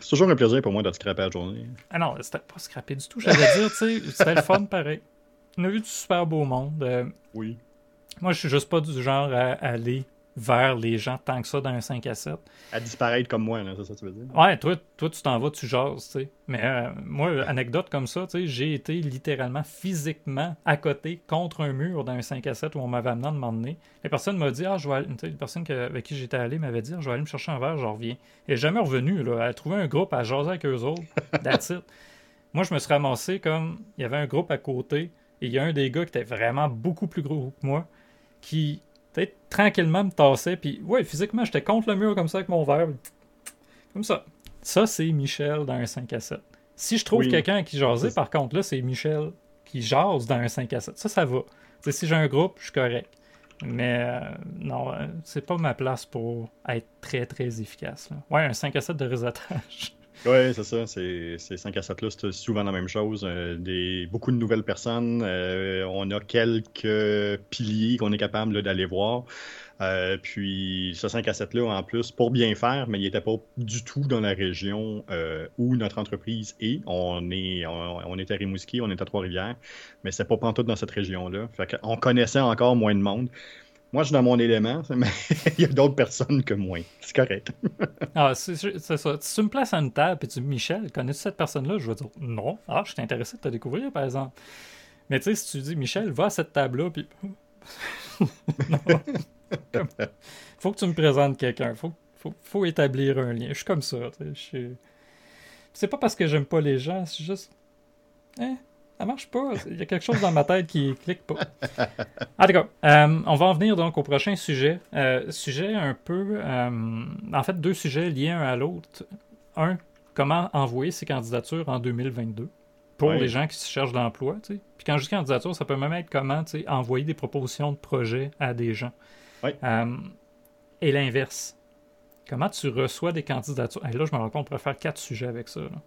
C'est toujours un plaisir pour moi de te scraper la journée. Ah non, c'était pas scraper du tout. J'allais dire, tu sais, c'était le fun pareil. On a vu du super beau monde. Euh, oui. Moi, je suis juste pas du genre à aller vers les gens tant que ça dans un 5 à 7. À disparaître comme moi, c'est ça que tu veux dire? Ouais, toi, toi tu t'en vas, tu jases, tu sais. Mais euh, moi, anecdote comme ça, tu sais, j'ai été littéralement physiquement à côté contre un mur dans un 5 à 7 où on m'avait amené à demander. Les personnes m'ont dit, ah, je vais aller, une personne avec qui j'étais allé m'avait dit, ah, je vais aller me chercher un verre, je reviens. Et jamais revenu, là. Elle a trouvé un groupe à jaser avec eux autres. That's it. Moi, je me suis ramassé comme, il y avait un groupe à côté et il y a un des gars qui était vraiment beaucoup plus gros que moi qui peut-être tranquillement me tassais, puis ouais, physiquement, j'étais contre le mur comme ça avec mon verre. Comme ça. Ça, c'est Michel dans un 5 à 7. Si je trouve quelqu'un qui jasait, par contre, là, c'est Michel qui jase dans un 5 à 7. Ça, ça va. si j'ai un groupe, je suis correct. Mais euh, non, euh, c'est pas ma place pour être très très efficace. Ouais, un 5 à 7 de réseautage. Oui, c'est ça. Ces 5 à 7 là, c'est souvent la même chose. Euh, des, beaucoup de nouvelles personnes. Euh, on a quelques piliers qu'on est capable d'aller voir. Euh, puis ce 5 à 7 là, en plus, pour bien faire, mais il n'était pas du tout dans la région où notre entreprise est. On est, on, est à Rimouski, on est à Trois-Rivières, mais c'est pas tout dans cette région-là. On connaissait encore moins de monde. Moi, je suis dans mon élément, mais il y a d'autres personnes que moi. C'est correct. ah, c'est ça. Si tu me places à une table et tu dis Michel, connais-tu cette personne-là? Je vais dire non. Ah, je suis intéressé de te découvrir, par exemple. Mais tu sais, si tu dis Michel, va à cette table-là, puis. faut que tu me présentes quelqu'un. Faut, faut, faut, établir un lien. Je suis comme ça. C'est pas parce que j'aime pas les gens, c'est juste. Hein? Ça marche pas. Il y a quelque chose dans ma tête qui clique pas. En tout cas, euh, on va en venir donc au prochain sujet. Euh, sujet un peu. Euh, en fait, deux sujets liés un à l'autre. Un, comment envoyer ses candidatures en 2022 pour les gens qui cherchent d'emploi. Puis quand je dis candidature, ça peut même être comment envoyer des propositions de projets à des gens. et l'inverse. Comment tu reçois des candidatures? Et là, je me rends compte, on pourrait faire quatre sujets avec ça. Là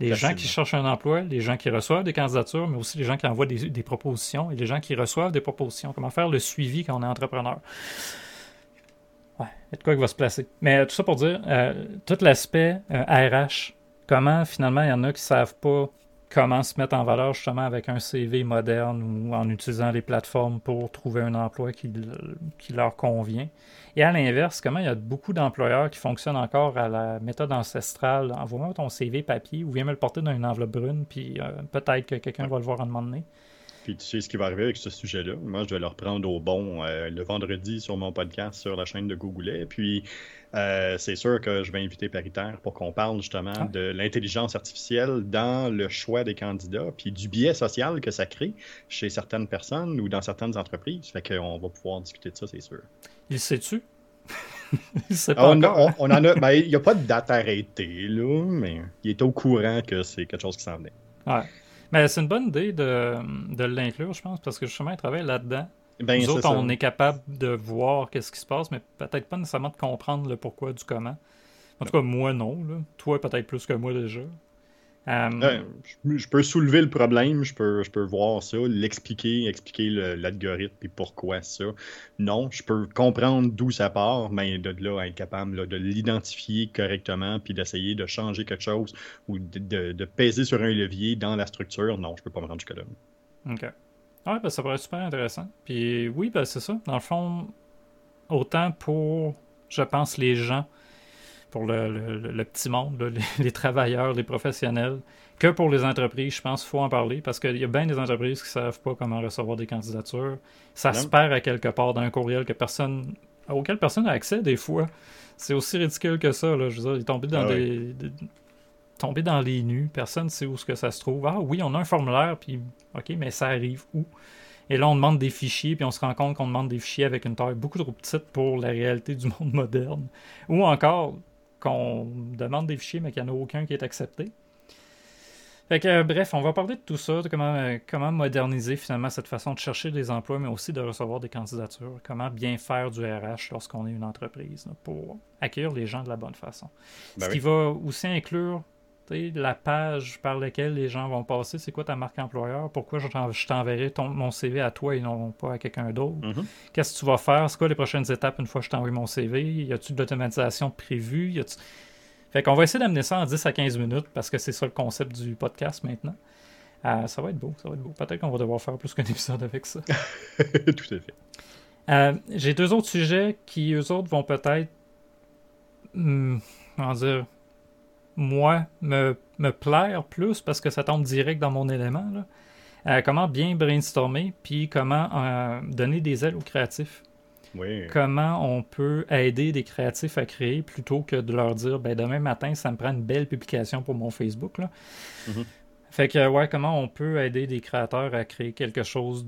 les gens qui cherchent un emploi, les gens qui reçoivent des candidatures, mais aussi les gens qui envoient des, propositions et les gens qui reçoivent des propositions. Comment faire le suivi quand on est entrepreneur? Ouais, il y a de quoi qui va se placer. Mais tout ça pour dire, euh, tout l'aspect RH, euh, comment finalement il y en a qui ne savent pas comment se mettre en valeur justement avec un CV moderne ou en utilisant les plateformes pour trouver un emploi qui, leur convient. Et à l'inverse, comment il y a beaucoup d'employeurs qui fonctionnent encore à la méthode ancestrale? Envoie-moi ton CV papier ou viens me le porter dans une enveloppe brune, puis euh, peut-être que quelqu'un va le voir en moment donné. Puis tu sais ce qui va arriver avec ce sujet-là. Moi, je vais le reprendre au bon euh, le vendredi sur mon podcast sur la chaîne de Google. Puis euh, c'est sûr que je vais inviter Paritaire pour qu'on parle justement ah. de l'intelligence artificielle dans le choix des candidats, puis du biais social que ça crée chez certaines personnes ou dans certaines entreprises. Fait qu'on va pouvoir discuter de ça, c'est sûr. Il sait-tu? il sait pas on, on, on, en a. Ben, il n'y a pas de date arrêtée, là, mais il est au courant que c'est quelque chose qui s'en venait. Ouais. Mais c'est une bonne idée de, de l'inclure, je pense, parce que justement, il travaille là-dedans. Ben, Nous autres, on est capable de voir qu'est-ce qui se passe, mais peut-être pas nécessairement de comprendre le pourquoi du comment. En tout cas, moi, non. Toi, peut-être plus que moi déjà. Euh, je, peux soulever le problème, je peux, je peux voir ça, l'expliquer, expliquer, l'algorithme et pourquoi ça. Non, je peux comprendre d'où ça part, mais de là être capable de l'identifier correctement puis d'essayer de changer quelque chose ou de, de, peser sur un levier dans la structure, non, je peux pas me rendre jusque-là. OK. Ouais, ben, ça pourrait être super intéressant. Puis oui, ben, c'est ça. Dans le fond, autant pour, je pense, les gens pour le, petit monde, les, travailleurs, les professionnels, que pour les entreprises. Je pense qu'il faut en parler parce qu'il y a bien des entreprises qui ne savent pas comment recevoir des candidatures. Ça se perd à quelque part dans un courriel que personne, auquel personne n'a accès des fois. C'est aussi ridicule que ça. Là. Je veux dire, il est tombé dans ah des, tombé dans les nus. Personne ne sait où ce que ça se trouve. Ah oui, on a un formulaire, puis OK, mais ça arrive où? Et là, on demande des fichiers, puis on se rend compte qu'on demande des fichiers avec une taille beaucoup trop petite pour la réalité du monde moderne. Ou encore, qu'on demande des fichiers, mais qu'il n'y en a aucun qui est accepté. Fait que, euh, bref, on va parler de tout ça, de comment, euh, comment moderniser finalement cette façon de chercher des emplois, mais aussi de recevoir des candidatures. Comment bien faire du RH lorsqu'on est une entreprise pour accueillir les gens de la bonne façon. Ben Ce qui va aussi inclure la page par laquelle les gens vont passer, c'est quoi ta marque employeur, pourquoi je t'enverrai mon CV à toi et non pas à quelqu'un d'autre. Mm-hmm. Qu'est-ce que tu vas faire, c'est quoi les prochaines étapes une fois que je t'envoie mon CV, y a-tu de l'automatisation prévue, y a Fait qu'on va essayer d'amener ça en 10 à 15 minutes parce que c'est ça le concept du podcast maintenant. Euh, ça va être beau, ça va être beau. Peut-être qu'on va devoir faire plus qu'un épisode avec ça. Tout à fait. Euh, j'ai deux autres sujets qui, eux autres, vont peut-être. Hmm, comment dire moi, me, me, plaire plus parce que ça tombe direct dans mon élément. Euh, comment bien brainstormer, puis comment euh, donner des ailes aux créatifs. Comment on peut aider des créatifs à créer plutôt que de leur dire ben, demain matin, ça me prend une belle publication pour mon Facebook. Là. Mm-hmm. Fait que, ouais, comment on peut aider des créateurs à créer quelque chose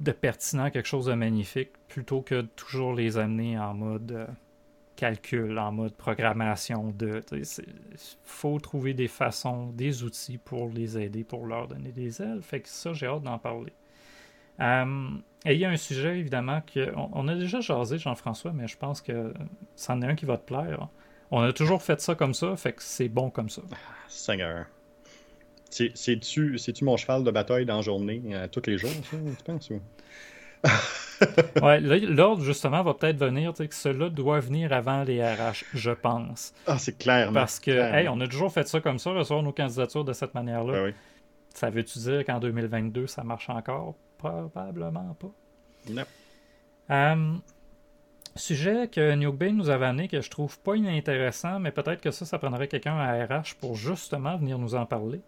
de pertinent, quelque chose de magnifique, plutôt que de toujours les amener en mode. Euh, calcul, en mode programmation. Il faut trouver des façons, des outils pour les aider, pour leur donner des ailes. Fait que ça, j'ai hâte d'en parler. Euh, et il y a un sujet, évidemment, qu'on on a déjà jasé, Jean-François, mais je pense que c'en est un qui va te plaire. On a toujours fait ça comme ça, fait que c'est bon comme ça. Seigneur. C'est-tu mon cheval de bataille dans la journée, euh, tous les jours, ça, tu penses? Ouais, l'ordre, justement, va peut-être venir, que cela doit venir avant les RH, je pense. Ah, c'est clair. Parce que, hey, on a toujours fait ça comme ça, recevoir nos candidatures de cette manière-là. Ben oui. Ça veut-tu dire qu'en 2022, ça marche encore? Probablement pas. Non. Euh, sujet que New Bay nous avait amené que je trouve pas inintéressant, mais peut-être que ça, ça prendrait quelqu'un à RH pour justement venir nous en parler.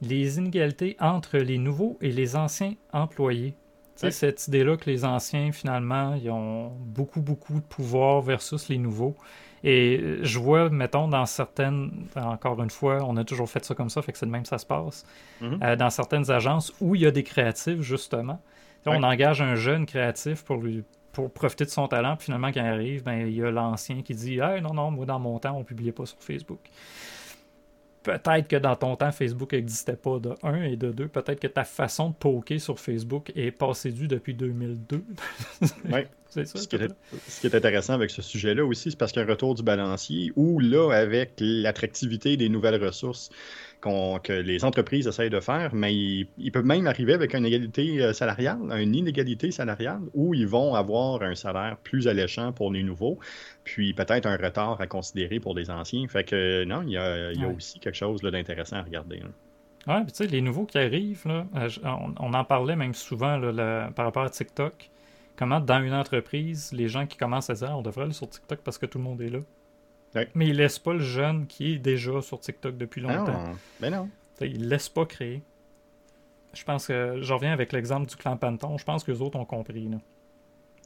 Les inégalités entre les nouveaux et les anciens employés sais, cette idée-là que les anciens, finalement, ils ont beaucoup, beaucoup de pouvoir versus les nouveaux. Et je vois, mettons, dans certaines, encore une fois, on a toujours fait ça comme ça, fait que c'est de même que ça se passe, mm-hmm. euh, dans certaines agences où il y a des créatifs, justement. On engage un jeune créatif pour lui pour profiter de son talent, puis finalement, quand il arrive, ben, il y a l'ancien qui dit hey, non, non, moi, dans mon temps, on ne publiait pas sur Facebook peut-être que dans ton temps, Facebook n'existait pas de 1 et de 2. Peut-être que ta façon de poker sur Facebook est passée due depuis 2002. oui. C'est ça. Ce qui, est, ce qui, est, intéressant avec ce sujet-là aussi, c'est parce qu'il y a un retour du balancier où, là, avec l'attractivité des nouvelles ressources, que les entreprises essayent de faire, mais ils, peuvent même arriver avec une égalité euh, salariale, une inégalité salariale, où ils vont avoir un salaire plus alléchant pour les nouveaux, puis peut-être un retard à considérer pour les anciens. Fait que non, il y a, aussi quelque chose d'intéressant à regarder. Oui, tu sais, les nouveaux qui arrivent, là, euh, on, en parlait même souvent par rapport à TikTok. Comment dans une entreprise, les gens qui commencent à dire ah, on devrait aller sur TikTok parce que tout le monde est là? Mais il laisse pas le jeune qui est déjà sur TikTok depuis longtemps. mais non. Il laisse pas créer. Je pense que je reviens avec l'exemple du clan Panton. Je pense que les autres ont compris. Là.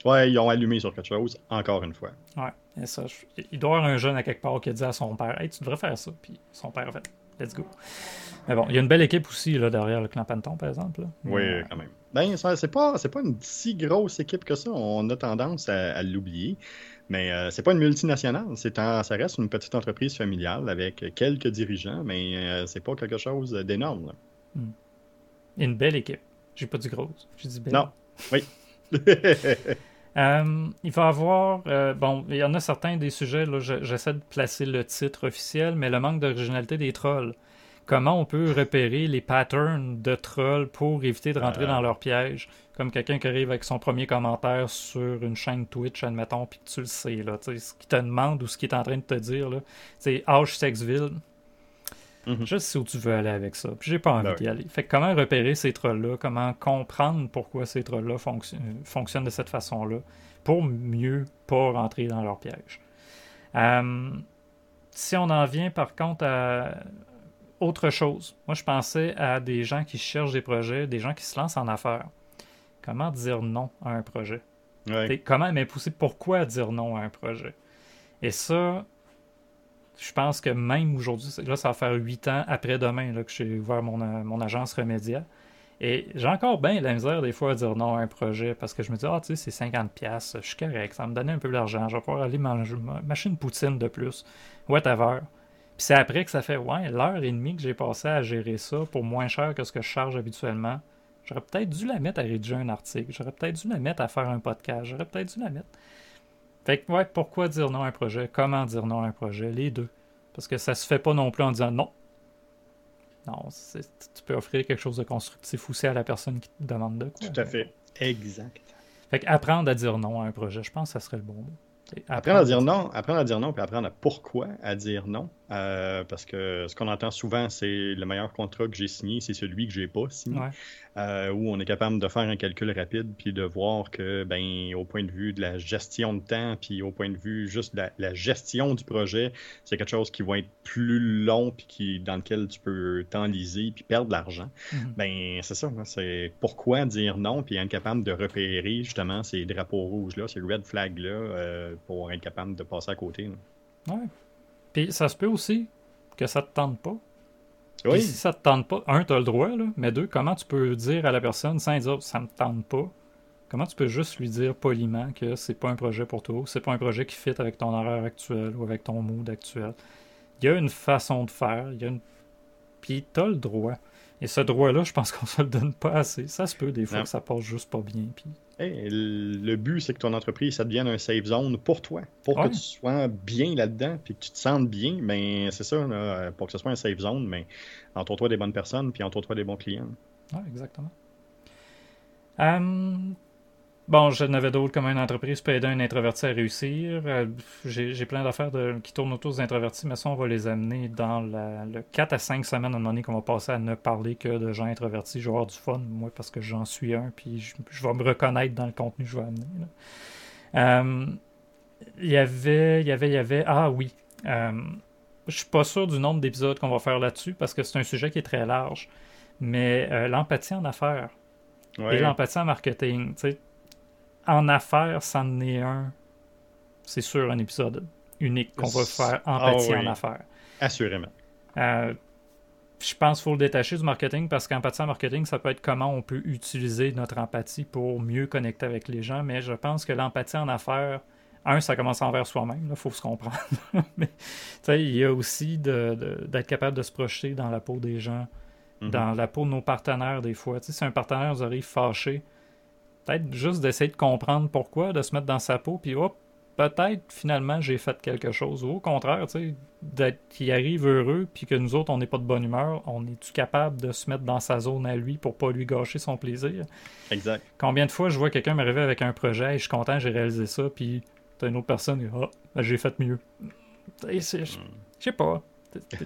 Ouais, ils ont allumé sur quelque chose, encore une fois. Ouais, et ça, je- il doit y avoir un jeune à quelque part qui a dit à son père Hey, tu devrais faire ça. Puis son père a fait Let's go. Mais bon, il y a une belle équipe aussi là, derrière le clan Panton, par exemple. là. Oui, Mais, quand même. Ben, c'est pas, pas une si grosse équipe que ça. On a tendance à, à l'oublier. Mais euh, c'est pas une multinationale. C'est un- ça reste une petite entreprise familiale avec quelques dirigeants, mais euh, c'est pas quelque chose d'énorme. là. Une belle équipe. J'ai pas dit grosse. J'ai dit belle. Non. Oui. Euh, il va y avoir. euh, bon, il y en a certains des sujets, là, je- j'essaie de placer le titre officiel, mais le manque d'originalité des trolls. Comment on peut repérer les patterns de trolls pour éviter de rentrer Euh. dans leur piège? Comme quelqu'un qui arrive avec son premier commentaire sur une chaîne Twitch, admettons, puis que tu le sais, là, tu sais, ce qu'il te demande ou ce qu'il est en train de te dire, là, c'est H Sexville. Mhm. Je sais où tu veux aller avec ça, puis j'ai pas envie Ben d'y aller. Fait que comment repérer ces trolls-là, comment comprendre pourquoi ces trolls-là fonction- fonctionnent de cette façon-là, pour mieux pas rentrer dans leur piège? Euh, si on en vient par contre à autre chose, moi je pensais à des gens qui cherchent des projets, des gens qui se lancent en affaires. Comment dire non à un projet? Ouais. Comment m'imposer? Pourquoi dire non à un projet? Et ça, je pense que même aujourd'hui, là, ça va faire huit ans après-demain là, que j'ai ouvert mon, euh, mon agence Remédia. Et j'ai encore bien la misère des fois à dire non à un projet parce que je me dis, ah, tu sais, c'est 50$, je suis correct, ça va me donner un peu d'argent, je vais pouvoir aller manger, m'acheter une poutine de plus, whatever. Puis c'est après que ça fait, ouais, l'heure et demie que j'ai passé à gérer ça pour moins cher que ce que je charge habituellement. J'aurais peut-être dû la mettre à rédiger un article, j'aurais peut-être dû la mettre à faire un podcast, j'aurais peut-être dû la mettre. Fait que, ouais, pourquoi dire non à un projet? Comment dire non à un projet? Les deux. Parce que ça se fait pas non plus en disant non. Non, c'est- tu peux offrir quelque chose de constructif aussi à la personne qui te demande de quoi. Tout à fait. Exact. Fait que apprendre à dire non à un projet, je pense que ça serait le bon mot. C'est Apprendre à dire non, apprendre à dire non, puis apprendre à pourquoi à dire non. Euh, parce que ce qu'on entend souvent, c'est le meilleur contrat que j'ai signé, c'est celui que j'ai pas signé. Ouais. Euh, où on est capable de faire un calcul rapide, puis de voir que, ben, au point de vue de la gestion de temps, puis au point de vue juste de la, la gestion du projet, c'est quelque chose qui va être plus long, puis qui, dans lequel tu peux t'enliser, puis perdre de l'argent. Mhm. Ben, c'est ça, hein, c'est pourquoi dire non, puis être capable de repérer justement ces drapeaux rouges-là, ces red flags-là, euh, pour être capable de passer à côté. là. Ouais. Puis ça se peut aussi que ça te tente pas. Puis Oui, si ça te tente pas, un, tu as le droit, là, mais deux, comment tu peux dire à la personne sans dire ça me tente pas? Comment tu peux juste lui dire poliment que c'est pas un projet pour toi, c'est pas un projet qui fit avec ton horaire actuel ou avec ton mood actuel? Il y a une façon de faire, il y a une. Puis t'as le droit. Et ce droit-là, je pense qu'on se le donne pas assez. Ça se peut des fois Non. que ça passe juste pas bien. Puis... Hey, le but, c'est que ton entreprise, ça devienne un safe zone pour toi, pour Ouais. que tu sois bien là-dedans, puis que tu te sentes bien. Mais c'est ça, là, pour que ce soit un safe zone, mais entoure-toi des bonnes personnes, puis entoure-toi des bons clients. Ouais, exactement. Hum, bon, je n'avais d'autres comme une entreprise peut aider un introverti à réussir. Euh, J'ai plein d'affaires qui tournent autour des introvertis, mais ça, on va les amener dans la- le 4 à 5 semaines à un moment donné qu'on va passer à ne parler que de gens introvertis. Je vais avoir du fun, moi, parce que j'en suis un, puis je, je vais me reconnaître dans le contenu que je vais amener. Il y avait, il y avait, il y avait. Ah oui. Hum, je suis pas sûr du nombre d'épisodes qu'on va faire là-dessus parce que c'est un sujet qui est très large. Mais euh, l'empathie en affaires Ouais. et l'empathie en marketing, tu sais, en affaires, ça en est un, c'est sûr, un épisode unique qu'on va faire empathie Ah oui. en affaires. Assurément. Euh, je pense qu'il faut le détacher du marketing parce qu'empathie en marketing, ça peut être comment on peut utiliser notre empathie pour mieux connecter avec les gens, mais je pense que l'empathie en affaires, un, ça commence envers soi-même, il faut se comprendre. mais il y a aussi d'être capable de se projeter dans la peau des gens, Mhm. dans la peau de nos partenaires des fois. Si un partenaire nous arrive fâché, peut-être juste d'essayer de comprendre pourquoi, de se mettre dans sa peau, puis hop, peut-être finalement j'ai fait quelque chose. Ou au contraire, tu sais, d'être qu'il arrive heureux, puis que nous autres on n'est pas de bonne humeur, on est-tu capable de se mettre dans sa zone à lui pour pas lui gâcher son plaisir? Exact. Combien de fois je vois quelqu'un m'arriver avec un projet, Hey, je suis content, j'ai réalisé ça, puis t'as une autre personne, qui ah, ben, j'ai fait mieux. Et Je Mm. je sais pas.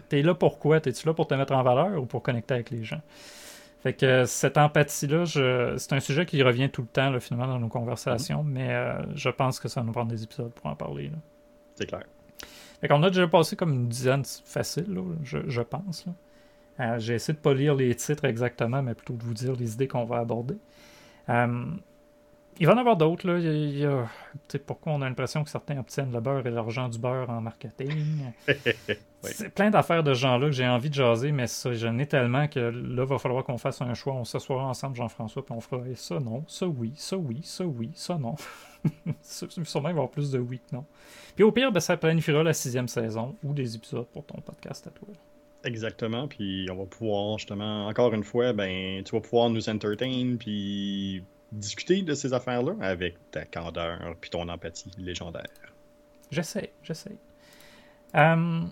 T'es là pourquoi? T'es-tu là pour te mettre en valeur ou pour connecter avec les gens? Fait que euh, cette empathie-là, je- c'est un sujet qui revient tout le temps, là, finalement, dans nos conversations, mais euh, je pense que ça va nous prendre des épisodes pour en parler. C'est clair. Fait qu'on a déjà passé comme une dizaine facile, là, je, je pense. là. Euh, j'ai essayé de pas lire les titres exactement, mais plutôt de vous dire les idées qu'on va aborder. Euh, il va en avoir d'autres. Là. Il y a, pourquoi on a l'impression que certains obtiennent le beurre et l'argent du beurre en marketing? C'est plein d'affaires de gens-là que j'ai envie de jaser, mais ça, j'en ai tellement que là, il va falloir qu'on fasse un choix. On s'assoira ensemble, Jean-François, puis on fera ça non, ça oui, ça oui, ça oui, ça non. Sûrement, il va y avoir plus de oui que non. Puis au pire, ben, ça planifiera la sixième saison ou des épisodes pour ton podcast à toi. Exactement, puis on va pouvoir justement, encore une fois, ben, tu vas pouvoir nous entertain, puis discuter de ces affaires-là avec ta candeur puis ton empathie légendaire. J'essaie, j'essaie. Um,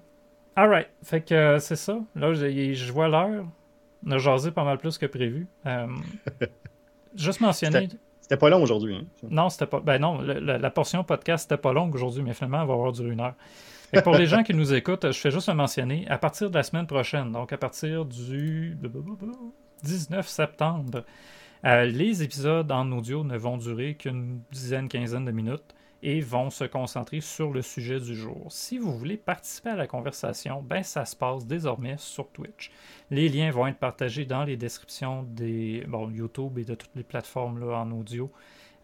alright, fait que euh, c'est ça. Là, je, vois l'heure. On a jasé pas mal plus que prévu. Um, juste mentionner. C'était pas long aujourd'hui. Hein, non, c'était pas. Ben non, la, portion podcast c'était pas longue aujourd'hui, mais finalement, elle va avoir duré une heure. pour les gens qui nous écoutent, je fais juste le mentionner. À partir de la semaine prochaine, donc à partir du 19 septembre, euh, les épisodes en audio ne vont durer qu'une dizaine, quinzaine de minutes et vont se concentrer sur le sujet du jour. Si vous voulez participer à la conversation, ben ça se passe désormais sur Twitch. Les liens vont être partagés dans les descriptions des YouTube et de toutes les plateformes en audio.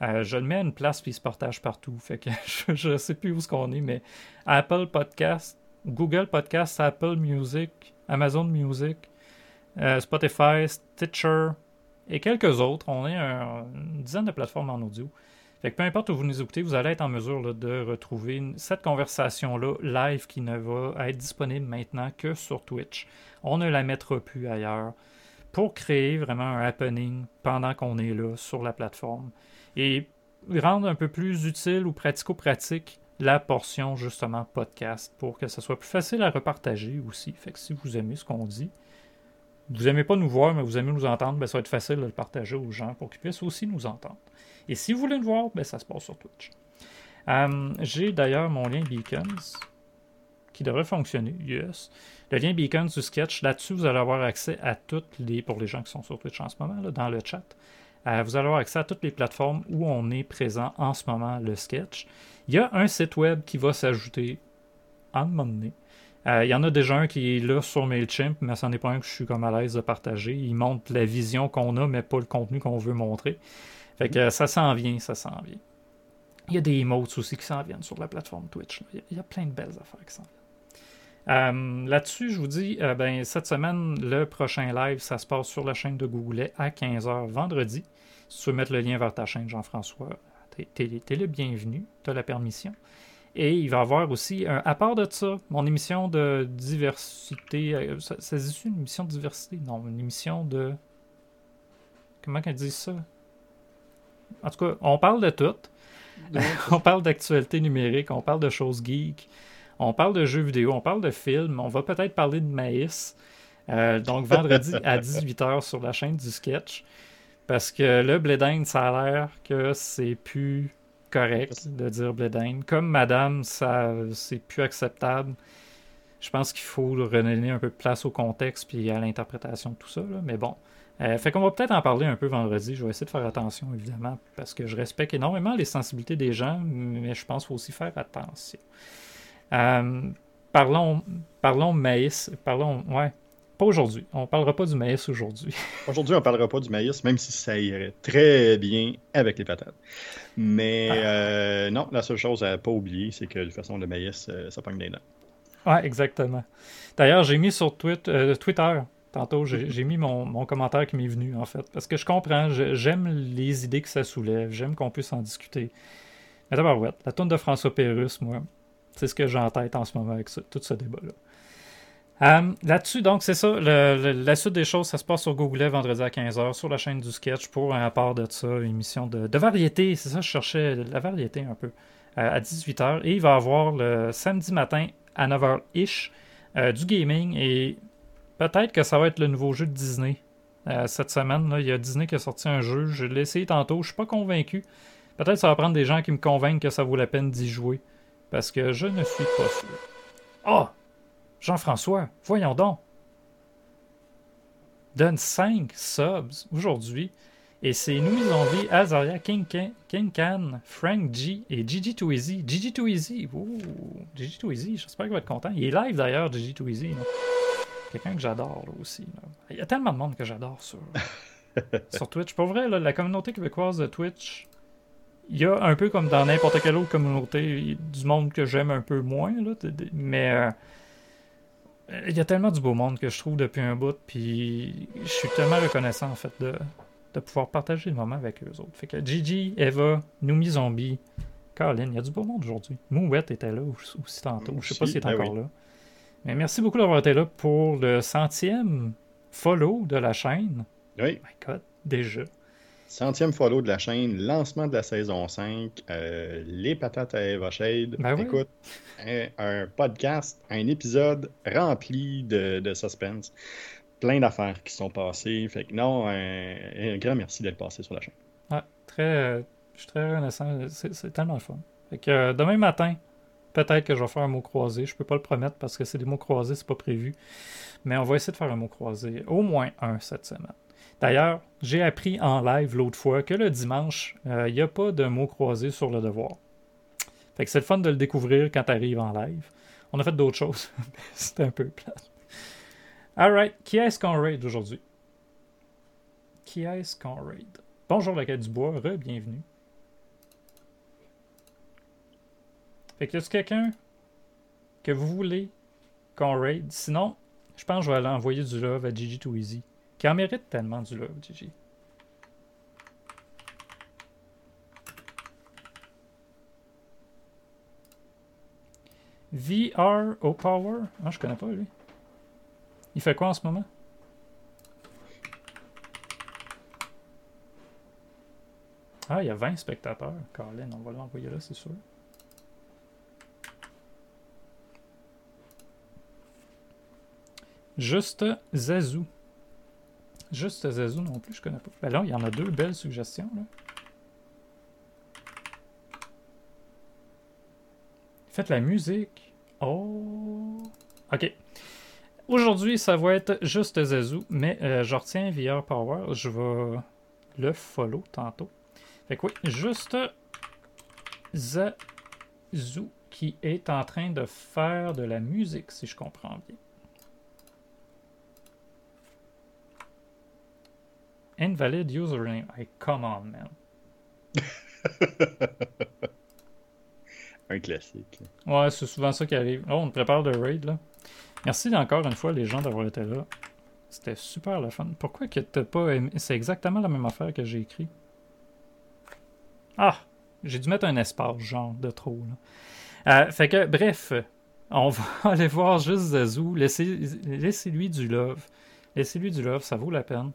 Euh, je le mets à une place puis il se partage partout. Je ne sais plus où ce qu'on est, mais Apple Podcast, Google Podcast, Apple Music, Amazon Music, euh, Spotify, Stitcher, et quelques autres. On est une dizaine de plateformes en audio. Fait que peu importe où vous nous écoutez, vous allez être en mesure de retrouver cette conversation-là live qui ne va être disponible maintenant que sur Twitch. On ne la mettra plus ailleurs pour créer vraiment un happening pendant qu'on est là sur la plateforme et rendre un peu plus utile ou pratico-pratique la portion justement podcast pour que ce soit plus facile à repartager aussi. Fait que si vous aimez ce qu'on dit, vous n'aimez pas nous voir, mais vous aimez nous entendre, ben, ça va être facile de le partager aux gens pour qu'ils puissent aussi nous entendre. Et si vous voulez nous voir, ben, ça se passe sur Twitch. Euh, j'ai d'ailleurs mon lien Beacons qui devrait fonctionner. Yes. Le lien Beacons du sketch, là-dessus, vous allez avoir accès à toutes les, pour les gens qui sont sur Twitch en ce moment, dans le chat, euh, vous allez avoir accès à toutes les plateformes où on est présent en ce moment, le sketch. Il y a un site web qui va s'ajouter en un moment donné. Il euh, y en a déjà un qui est là sur MailChimp, mais c'en est pas un que je suis comme à l'aise de partager. Il montre la vision qu'on a, mais pas le contenu qu'on veut montrer. Fait que ça s'en vient, ça s'en vient. Il y a des emotes aussi qui s'en viennent sur la plateforme Twitch. Il y, a plein de belles affaires qui s'en viennent. Euh, là-dessus, je vous dis, euh, ben, cette semaine, le prochain live, ça se passe sur la chaîne de Google à 15h vendredi. Si tu veux mettre le lien vers ta chaîne, Jean-François, t'es le bienvenu, tu as la permission. Et il va y avoir aussi, à part de ça, mon émission de diversité. Euh, ça, dit une émission de diversité? Non, une émission de. Comment qu'elle dit ça? En tout cas, on parle de tout. on parle d'actualité numérique, on parle de choses geeks, on parle de jeux vidéo, on parle de films, on va peut-être parler de maïs. Euh, donc vendredi à 18h sur la chaîne du sketch. Parce que le Bledin, ça a l'air que c'est plus correct de dire Bledin. Comme Madame, ça c'est plus acceptable. Je pense qu'il faut redonner un peu de place au contexte puis à l'interprétation de tout ça. Mais bon. Euh, fait qu'on va peut-être en parler un peu vendredi. Je vais essayer de faire attention, évidemment, parce que je respecte énormément les sensibilités des gens, mais je pense qu'il faut aussi faire attention. Euh, parlons, parlons maïs. Parlons, ouais, pas aujourd'hui. On parlera pas du maïs aujourd'hui. aujourd'hui, on parlera pas du maïs, même si ça irait très bien avec les patates. Mais ah. euh, non, la seule chose à pas oublier, c'est que de toute façon, le maïs, euh, ça pogne des dents. Ouais, exactement. D'ailleurs, j'ai mis sur euh, Twitter, tantôt, j'ai mis mon, commentaire qui m'est venu, en fait. Parce que je comprends, j'aime les idées que ça soulève, j'aime qu'on puisse en discuter. Mais d'abord, ouais, la tourne de François Pérus, moi, c'est ce que j'ai en tête en ce moment avec tout ce débat-là. Euh, là-dessus, donc, c'est ça. la suite des choses, ça se passe sur Google vendredi à 15h sur la chaîne du sketch pour un rapport de ça, une émission de, variété. C'est ça, je cherchais la variété un peu. Euh, à 18h. Et il va y avoir le samedi matin à 9h-ish euh, du gaming. Et peut-être que ça va être le nouveau jeu de Disney. cette semaine, là, il y a Disney qui a sorti un jeu. Je l'ai essayé tantôt. Je suis pas convaincu. Peut-être que ça va prendre des gens qui me convainquent que ça vaut la peine d'y jouer. Parce que je ne suis pas sûr. Ah! Jean-François, voyons donc. Donne 5 subs aujourd'hui. Et c'est Nous Zombie, Azaria, King, King Can, Frank G et Gigi Easy. Gigi Easy. Ouh, Gigi Easy, j'espère qu'il va être content. Il est live d'ailleurs, Gigi Easy. Quelqu'un que j'adore là, aussi. là. Il y a tellement de monde que j'adore sur, sur Twitch. Pour vrai, là, la communauté québécoise de Twitch, il y a un peu comme dans n'importe quelle autre communauté, du monde que j'aime un peu moins, là, mais euh, il y a tellement du beau monde que je trouve depuis un bout, puis je suis tellement reconnaissant en fait de, de pouvoir partager le moment avec eux autres. Fait que Gigi, Eva, Noumi Zombie, Colin, il y a du beau monde aujourd'hui. Mouette était là aussi tantôt, je sais pas s'il est ben encore là. Mais merci beaucoup d'avoir été là pour le centième follow de la chaîne. Oui, My God, déjà. Centième follow de la chaîne, lancement de la saison 5, euh, les patates à Eva Shade. Ben oui. Écoute, un, un podcast, un épisode rempli de, de suspense. Plein d'affaires qui sont passées. Fait que non, un, un grand merci d'être passé sur la chaîne. Ouais, très, euh, je suis très reconnaissant. C'est c'est tellement le fun. Fait que euh, demain matin, peut-être que je vais faire un mot croisé. Je peux pas le promettre parce que c'est des mots croisés, c'est pas prévu. Mais on va essayer de faire un mot croisé, au moins un cette semaine. D'ailleurs, j'ai appris en live l'autre fois que le dimanche, euh, il n'y a pas de mots croisés sur le devoir. Fait que c'est le fun de le découvrir quand tu arrives en live. On a fait d'autres choses. C'était un peu plate. Alright, qui est-ce qu'on raid aujourd'hui? Qui est-ce qu'on raid? Bonjour la du bois, re-bienvenue. Fait que y a quelqu'un que vous voulez qu'on raid? Sinon, je pense que je vais aller envoyer du love à Gigi Too Easy. Qui en mérite tellement du love, Gigi. VR au Power? Ah, je connais pas lui. Il fait quoi en ce moment? Ah, il y a 20 spectateurs. Colin, on va l'envoyer là, c'est sûr. Juste Zazou. Juste Zazou non plus, je connais pas. Ben là, il y en a deux belles suggestions. Là. Faites la musique. Oh. Ok. Aujourd'hui, ça va être juste Zazou, mais euh, je retiens VR Power. Je vais le follow tantôt. Fait que oui, juste Zazou qui est en train de faire de la musique, si je comprends bien. Invalid username. Hey, come on, man. Un classique. Ouais, c'est souvent ça qui arrive. Oh, on prépare le raid, là. Merci encore une fois, les gens, d'avoir été là. C'était super le fun. Pourquoi que t'as pas aimé... C'est exactement la même affaire que j'ai écrit. Ah! J'ai dû mettre un espace, genre, de trop, là. Euh, fait que, bref, on va aller voir juste Zazou. Laissez- Laissez-lui du love. Laissez-lui du love, ça vaut la peine.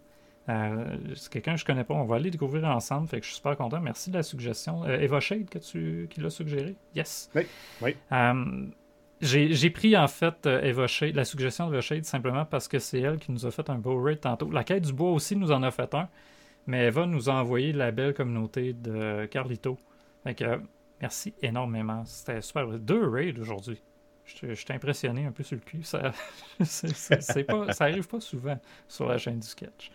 Euh, c'est quelqu'un que je connais pas. On va aller découvrir ensemble. Fait que je suis super content. Merci de la suggestion. Euh, Eva Shade, que tu, qui l'a suggéré? Yes. Oui, oui. Euh, j'ai pris en fait Eva Shade, la suggestion d'Eva Shade simplement parce que c'est elle qui nous a fait un beau raid tantôt. La quête du bois aussi nous en a fait un. Mais Eva nous a envoyé la belle communauté de Carlito. Fait que merci énormément. C'était super. Deux raids aujourd'hui. Je suis impressionné un peu sur le cul. Ça, c'est pas, ça arrive pas souvent sur la chaîne du sketch.